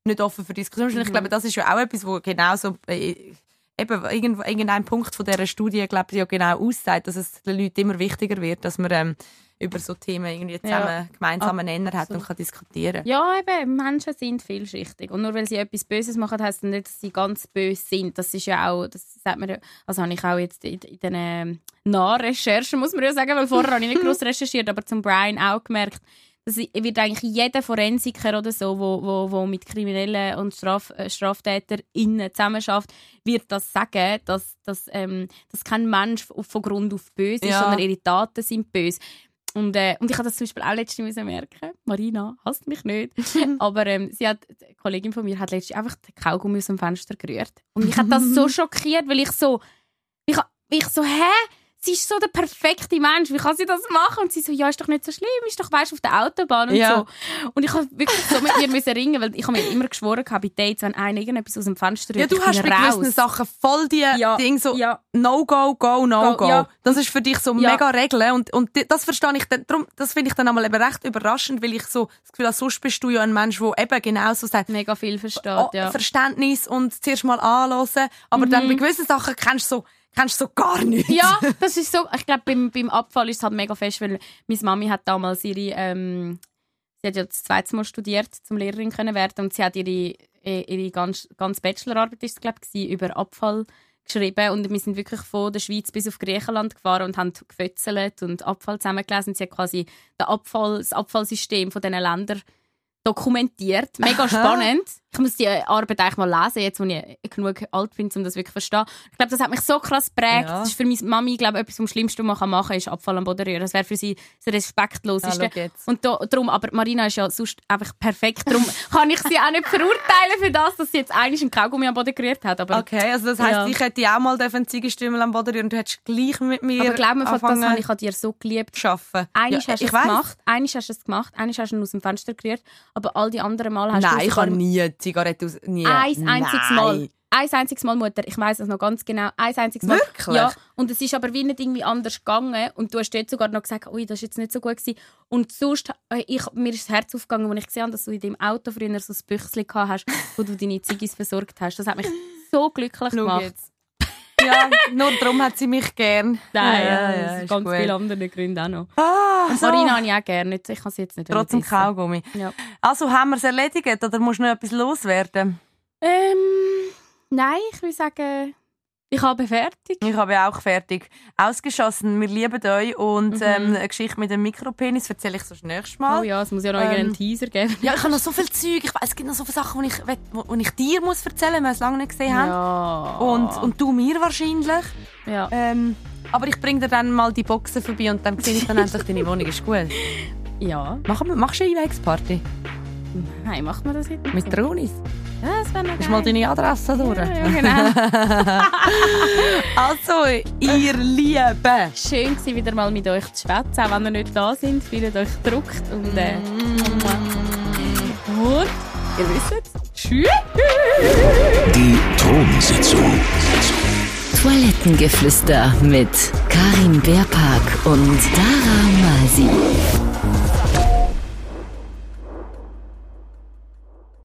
Speaker 2: nicht offen für Diskussion bist. Ich glaube, das ist ja auch etwas, wo genau so, äh, eben irgendwo, irgendein Punkt von dieser Studie, glaube ich, ja genau aussagt, dass es den Leuten immer wichtiger wird, dass man ähm, über so Themen irgendwie zusammen gemeinsamen Nenner hat und kann diskutieren.
Speaker 1: Ja, eben, Menschen sind vielschichtig. Und nur weil sie etwas Böses machen, heisst das nicht, dass sie ganz böse sind. Das ist ja auch, das sagt man ja, also habe ich auch jetzt in, in den ähm, Nachrecherchen, muss man ja sagen, weil vorher habe ich nicht groß recherchiert, aber zum Brian auch gemerkt, wird eigentlich jeder Forensiker oder so, wo, wo, wo mit Kriminellen und Straf, äh, StraftäterInnen zusammenarbeitet, wird das sagen, dass, dass, ähm, dass kein Mensch von Grund auf böse ist,
Speaker 2: Ja.
Speaker 1: sondern ihre Taten sind böse. Und, äh, und ich habe das zum Beispiel auch letztens merken. Marina hasst mich nicht. Aber ähm, sie hat, eine Kollegin von mir hat letztens einfach den Kaugummi aus dem Fenster gerührt. Und mich hat das so schockiert, weil ich so, ich, ich so, hä? Sie ist so der perfekte Mensch. Wie kann sie das machen? Und sie so, ja, ist doch nicht so schlimm. Ist doch, weißt, auf der Autobahn und
Speaker 2: Ja.
Speaker 1: so. Und ich habe wirklich so mit ihr müssen ringen, weil ich habe mir immer geschworen bei Dates, wenn einer irgendetwas aus dem Fenster
Speaker 2: Ja,
Speaker 1: rührt,
Speaker 2: du
Speaker 1: ich
Speaker 2: hast bei gewissen Sachen voll die
Speaker 1: Ja,
Speaker 2: Dinge so
Speaker 1: ja.
Speaker 2: No go, go, no
Speaker 1: Go,
Speaker 2: go.
Speaker 1: ja.
Speaker 2: Das ist für dich so
Speaker 1: Ja.
Speaker 2: mega Regeln und und das verstehe ich dann, darum, das finde ich dann einmal eben recht überraschend, weil ich so das Gefühl habe, sonst bist du ja ein Mensch, der eben genau so sagt,
Speaker 1: mega viel versteht,
Speaker 2: oh,
Speaker 1: ja.
Speaker 2: Verständnis und zuerst mal anhören, aber dann bei gewissen Sachen kennst du so kennst du so gar nichts.
Speaker 1: Ja, das ist so. Ich glaube, beim, beim Abfall ist es halt mega fest, weil meine Mami hat damals ihre, ähm, sie hat ja das zweite Mal studiert, zum Lehrerin können werden und sie hat ihre, ihre ganz, ganz Bachelorarbeit ist es, glaub ich, über Abfall geschrieben und wir sind wirklich von der Schweiz bis auf Griechenland gefahren und haben gefötzelt und Abfall zusammengelesen. Sie hat quasi den Abfall, das Abfallsystem von diesen Ländern dokumentiert. Mega spannend. Ich muss die Arbeit eigentlich mal lesen, jetzt, wo ich genug alt bin, um das wirklich zu verstehen. Ich glaube, das hat mich so krass geprägt.
Speaker 2: Ja.
Speaker 1: Das ist für meine Mami, glaube ich, etwas vom Schlimmsten, was man machen kann, ist Abfall am Boden rühren. Das wäre für sie das Respektloseste.
Speaker 2: Ja, schau jetzt.
Speaker 1: und da, darum, aber Marina ist ja sonst einfach perfekt. Darum kann ich sie auch nicht verurteilen für das, dass sie jetzt eigentlich einen Kaugummi am Boden gerührt hat. Aber,
Speaker 2: Okay, also das heisst,
Speaker 1: Ja.
Speaker 2: ich hätte auch mal dürfen Ziegenstümmel am Boden rühren und du hättest gleich mit mir
Speaker 1: aber glaub mir, das
Speaker 2: anfangen
Speaker 1: habe ich an dir so geliebt.
Speaker 2: arbeiten.
Speaker 1: Eines
Speaker 2: Ja,
Speaker 1: hast du es gemacht, eines hast du es gemacht, eines hast du ihn aus dem Fenster gerührt, aber all die anderen Mal hast
Speaker 2: Nein,
Speaker 1: du
Speaker 2: ich
Speaker 1: sogar
Speaker 2: habe nie Zigarette aus... Nie.
Speaker 1: ein einziges
Speaker 2: Nein.
Speaker 1: Mal. Ein einziges Mal, Mutter. Ich weiß es noch ganz genau. Ein einziges Mal.
Speaker 2: Wirklich?
Speaker 1: Ja. Und es ist aber wie nicht irgendwie anders gegangen. Und du hast dort sogar noch gesagt, ui, das ist jetzt nicht so gut gewesen. Und sonst, äh, ich, mir ist das Herz aufgegangen, als ich gesehen habe, dass du in deinem Auto früher so ein Büchschen gehabt hast, wo du deine Ziggis versorgt hast. Das hat mich so glücklich gemacht.
Speaker 2: jetzt. Ja, nur darum hat sie mich gern.
Speaker 1: Nein,
Speaker 2: ja,
Speaker 1: ja,
Speaker 2: ja,
Speaker 1: ganz viele andere Gründe auch noch.
Speaker 2: Ah,
Speaker 1: Und
Speaker 2: so.
Speaker 1: Marina habe ich auch gerne. Ich kann sie jetzt nicht
Speaker 2: Trotzdem
Speaker 1: wissen.
Speaker 2: Kaugummi.
Speaker 1: Ja.
Speaker 2: Also haben wir es erledigt oder musst du noch etwas loswerden?
Speaker 1: Ähm, nein, ich würde sagen, ich habe fertig.
Speaker 2: Ich habe auch fertig. Ausgeschossen, wir lieben euch und ähm, eine Geschichte mit dem Mikropenis erzähle ich so das nächste Mal.
Speaker 1: Oh ja, es muss ja noch
Speaker 2: Ähm,
Speaker 1: irgendeinen Teaser geben.
Speaker 2: Ja, ich habe noch so viel Zeug. Ich weiß, es gibt noch so viele Sachen, die ich, wo, wo ich dir muss erzählen muss, weil wir es lange nicht gesehen haben.
Speaker 1: Ja.
Speaker 2: Und, und du mir wahrscheinlich.
Speaker 1: ja.
Speaker 2: Ähm, aber ich bringe dir dann mal die Boxen vorbei und dann sehe ich dann endlich deine Wohnung. Ist gut.
Speaker 1: ja.
Speaker 2: Machen wir, machst du eine Einwegsparty?
Speaker 1: Nein, macht man das jetzt
Speaker 2: Mit Dronis?
Speaker 1: Das wäre noch
Speaker 2: mal deine Adresse durch?
Speaker 1: Ja, ja, genau.
Speaker 2: Also, ihr Lieben.
Speaker 1: Schön war wieder mal mit euch zu schwätzen, auch wenn ihr nicht da sind. Fühlt euch gedruckt und äh, und ihr wisst, tschüss.
Speaker 3: Die Thronsitzung.
Speaker 4: Toilettengeflüster mit Karin Beerpark und Dara Masi.